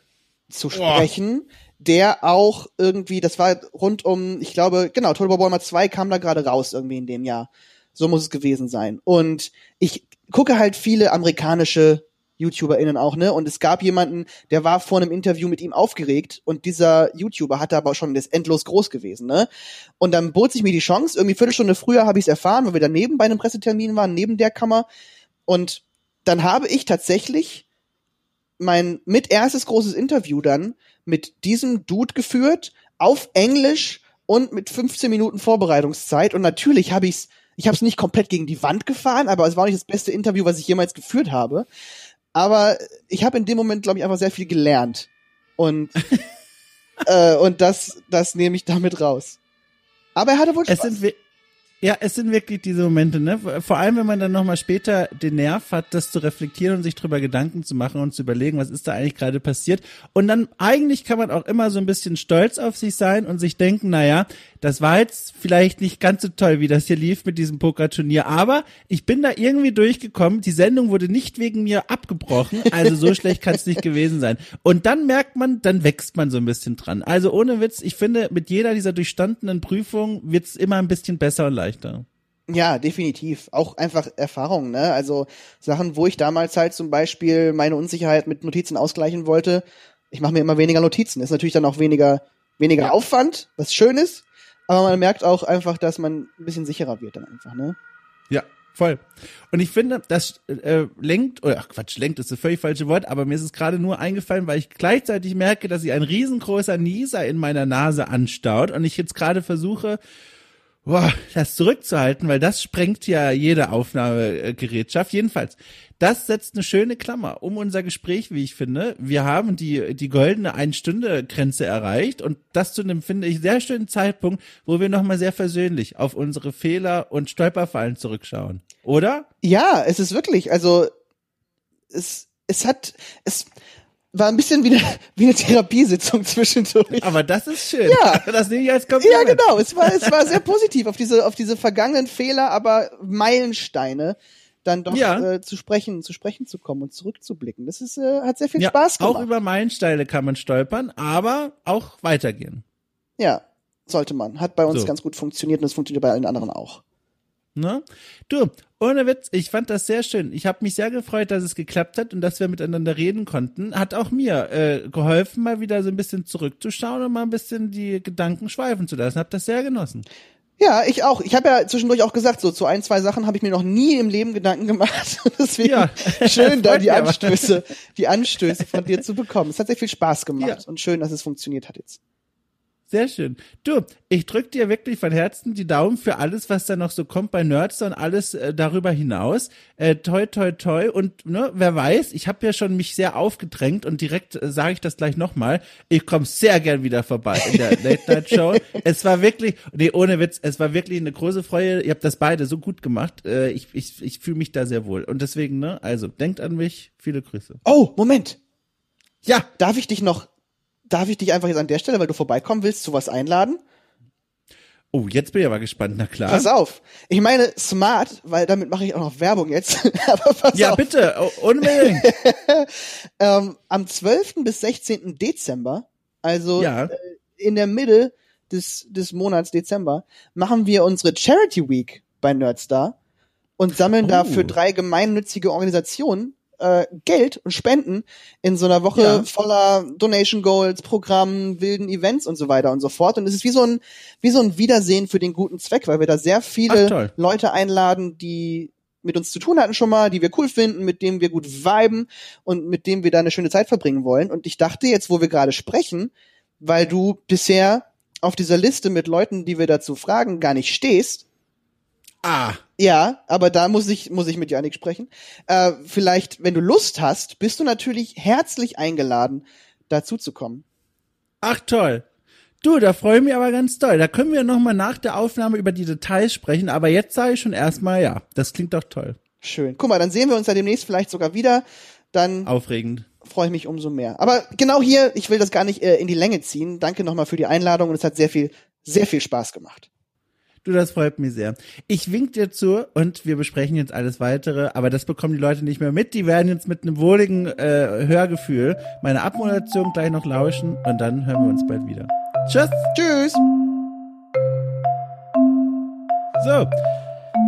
zu sprechen, der auch irgendwie, das war rund um, ich glaube, genau, Total War Warhammer 2 kam da gerade raus irgendwie in dem Jahr. So muss es gewesen sein. Und ich gucke halt viele amerikanische YouTuberInnen auch, ne? Und es gab jemanden, der war vor einem Interview mit ihm aufgeregt und dieser YouTuber hatte aber schon das endlos groß gewesen, ne? Und dann bot sich mir die Chance, irgendwie Viertelstunde früher habe ich es erfahren, weil wir daneben bei einem Pressetermin waren, neben der Kammer. Und dann habe ich tatsächlich mein mit erstes großes Interview dann mit diesem Dude geführt, auf Englisch und mit 15 Minuten Vorbereitungszeit. Und natürlich habe ich's, ich habe es nicht komplett gegen die Wand gefahren, aber es war nicht das beste Interview, was ich jemals geführt habe. Aber ich habe in dem Moment, glaube ich, einfach sehr viel gelernt. Und, äh, und das, das nehme ich damit raus. Aber er hatte wohl Es Spaß. Ja, es sind wirklich diese Momente, ne? Vor allem, wenn man dann nochmal später den Nerv hat, das zu reflektieren und sich drüber Gedanken zu machen und zu überlegen, was ist da eigentlich gerade passiert. Und dann eigentlich kann man auch immer so ein bisschen stolz auf sich sein und sich denken, naja, das war jetzt vielleicht nicht ganz so toll, wie das hier lief mit diesem Pokerturnier, aber ich bin da irgendwie durchgekommen. Die Sendung wurde nicht wegen mir abgebrochen, also so schlecht kann es nicht gewesen sein. Und dann merkt man, dann wächst man so ein bisschen dran. Also ohne Witz, ich finde, mit jeder dieser durchstandenen Prüfungen wird's immer ein bisschen besser und leichter. Ja, definitiv. Auch einfach Erfahrung, ne? Also Sachen, wo ich damals halt zum Beispiel meine Unsicherheit mit Notizen ausgleichen wollte. Ich mache mir immer weniger Notizen. Ist natürlich dann auch weniger, weniger Aufwand, was schön ist. Aber man merkt auch einfach, dass man ein bisschen sicherer wird dann einfach, ne? Ja, voll. Und ich finde, das äh, lenkt, oder ach Quatsch, lenkt ist das völlig falsche Wort, aber mir ist es gerade nur eingefallen, weil ich gleichzeitig merke, dass sich ein riesengroßer Nieser in meiner Nase anstaut und ich jetzt gerade versuche, boah, das zurückzuhalten, weil das sprengt ja jede Aufnahmegerätschaft. Jedenfalls, das setzt eine schöne Klammer um unser Gespräch, wie ich finde. Wir haben die, die goldene Ein-Stunde-Grenze erreicht und das zu einem, finde ich, sehr schönen Zeitpunkt, wo wir nochmal sehr versöhnlich auf unsere Fehler und Stolperfallen zurückschauen. Oder? Ja, es ist wirklich, also es, es hat, es, war ein bisschen wie eine, wie eine Therapiesitzung zwischendurch. Aber das ist schön. Ja. Das nehme ich als Kompliment. Ja, genau. Es war, es war sehr positiv auf diese, auf diese vergangenen Fehler, aber Meilensteine dann doch Ja. äh, zu sprechen, zu sprechen zu kommen und zurückzublicken. Das ist, äh, hat sehr viel Ja, Spaß gemacht. auch über Meilensteine kann man stolpern, aber auch weitergehen. ja, sollte man. Hat bei uns So. ganz gut funktioniert und es funktioniert bei allen anderen auch. Ne? Du, ohne Witz, ich fand das sehr schön. Ich habe mich sehr gefreut, dass es geklappt hat und dass wir miteinander reden konnten. Hat auch mir äh, geholfen, mal wieder so ein bisschen zurückzuschauen und mal ein bisschen die Gedanken schweifen zu lassen. Hab das sehr genossen. Ja, ich auch. Ich habe ja zwischendurch auch gesagt, so zu ein, zwei Sachen habe ich mir noch nie im Leben Gedanken gemacht. Deswegen Ja. schön, da die. Anstöße, die Anstöße von dir zu bekommen. Es hat sehr viel Spaß gemacht Ja. und schön, dass es funktioniert hat jetzt. Sehr schön. Du, ich drück dir wirklich von Herzen die Daumen für alles, was da noch so kommt bei Nerds und alles äh, darüber hinaus. Äh, toi, toi, toi. Und ne, wer weiß, ich habe ja schon mich sehr aufgedrängt und direkt äh, sage ich das gleich nochmal. Ich komme sehr gern wieder vorbei in der Late Night Show. es war wirklich, nee, ohne Witz, es war wirklich eine große Freude. Ihr habt das beide so gut gemacht. Äh, ich ich, ich fühle mich da sehr wohl. Und deswegen, ne, also denkt an mich. Viele Grüße. Oh, Moment. Ja, Darf ich dich noch, darf ich dich einfach jetzt an der Stelle, weil du vorbeikommen willst, zu was einladen? oh, jetzt bin ich aber gespannt. Na klar. Pass auf. Ich meine smart, weil damit mache ich auch noch Werbung jetzt. Aber pass ja, auf. bitte, oh, unbedingt. Ähm, am 12. bis 16. Dezember, also Ja. äh, in der Mitte des, des Monats Dezember, machen wir unsere Charity Week bei Nerdstar und sammeln da Oh. für drei gemeinnützige Organisationen äh, Geld und Spenden in so einer Woche Ja. voller Donation Goals, Programmen, wilden Events und so weiter und so fort. Und es ist wie so ein, wie so ein Wiedersehen für den guten Zweck, weil wir da sehr viele Ach. Leute einladen, die mit uns zu tun hatten schon mal, die wir cool finden, mit denen wir gut viben und mit denen wir da eine schöne Zeit verbringen wollen. Und ich dachte jetzt, wo wir gerade sprechen, weil du bisher auf dieser Liste mit Leuten, die wir dazu fragen, gar nicht stehst, Ah, ja, aber da muss ich, muss ich mit Janik sprechen. Äh, vielleicht, wenn du Lust hast, bist du natürlich herzlich eingeladen, dazu zu kommen. Ach toll. Du, da freue ich mich aber ganz doll. Da können wir nochmal nach der Aufnahme über die Details sprechen, aber jetzt sage ich schon erstmal ja. Das klingt doch toll. Schön. Guck mal, dann sehen wir uns ja demnächst vielleicht sogar wieder. Dann Aufregend. freue ich mich umso mehr. Aber genau hier, ich will das gar nicht äh, in die Länge ziehen. Danke nochmal für die Einladung und es hat sehr viel, sehr viel Spaß gemacht. Du, das freut mich sehr. Ich wink dir zu und wir besprechen jetzt alles weitere, aber das bekommen die Leute nicht mehr mit. Die werden jetzt mit einem wohligen äh, Hörgefühl meine Abmoderation gleich noch lauschen und dann hören wir uns bald wieder. Tschüss. Tschüss. So,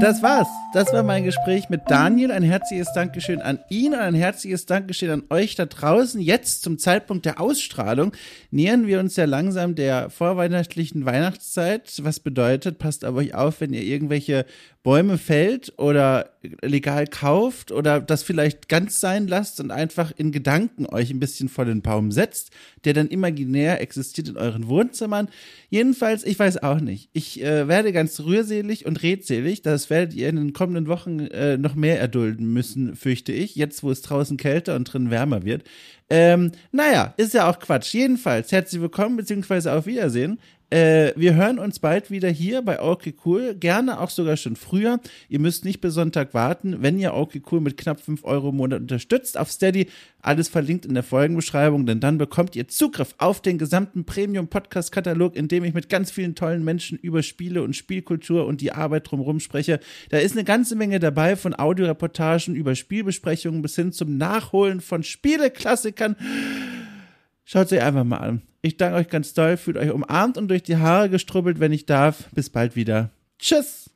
das war's. Das war mein Gespräch mit Daniel. Ein herzliches Dankeschön an ihn und ein herzliches Dankeschön an euch da draußen. Jetzt zum Zeitpunkt der Ausstrahlung nähern wir uns ja langsam der vorweihnachtlichen Weihnachtszeit. Was bedeutet, passt auf euch auf, wenn ihr irgendwelche Bäume fällt oder legal kauft oder das vielleicht ganz sein lasst und einfach in Gedanken euch ein bisschen vor den Baum setzt, der dann imaginär existiert in euren Wohnzimmern. Jedenfalls, ich weiß auch nicht. Ich äh, werde ganz rührselig und redselig. Das werdet ihr in den kommenden Wochen äh, noch mehr erdulden müssen, fürchte ich. Jetzt, wo es draußen kälter und drin wärmer wird. Ähm, naja, ist ja auch Quatsch. Jedenfalls, herzlich willkommen beziehungsweise auf Wiedersehen. Äh, wir hören uns bald wieder hier bei Okay Cool. Gerne auch sogar schon früher. Ihr müsst nicht bis Sonntag warten, wenn ihr Okay Cool mit knapp 5 Euro im Monat unterstützt auf Steady. Alles verlinkt in der Folgenbeschreibung, denn dann bekommt ihr Zugriff auf den gesamten Premium-Podcast-Katalog, in dem ich mit ganz vielen tollen Menschen über Spiele und Spielkultur und die Arbeit drumherum spreche. Da ist eine ganze Menge dabei, von Audioreportagen über Spielbesprechungen bis hin zum Nachholen von Spieleklassikern. Schaut sie einfach mal an. Ich danke euch ganz doll, fühlt euch umarmt und durch die Haare gestrubbelt, wenn ich darf. Bis bald wieder. Tschüss.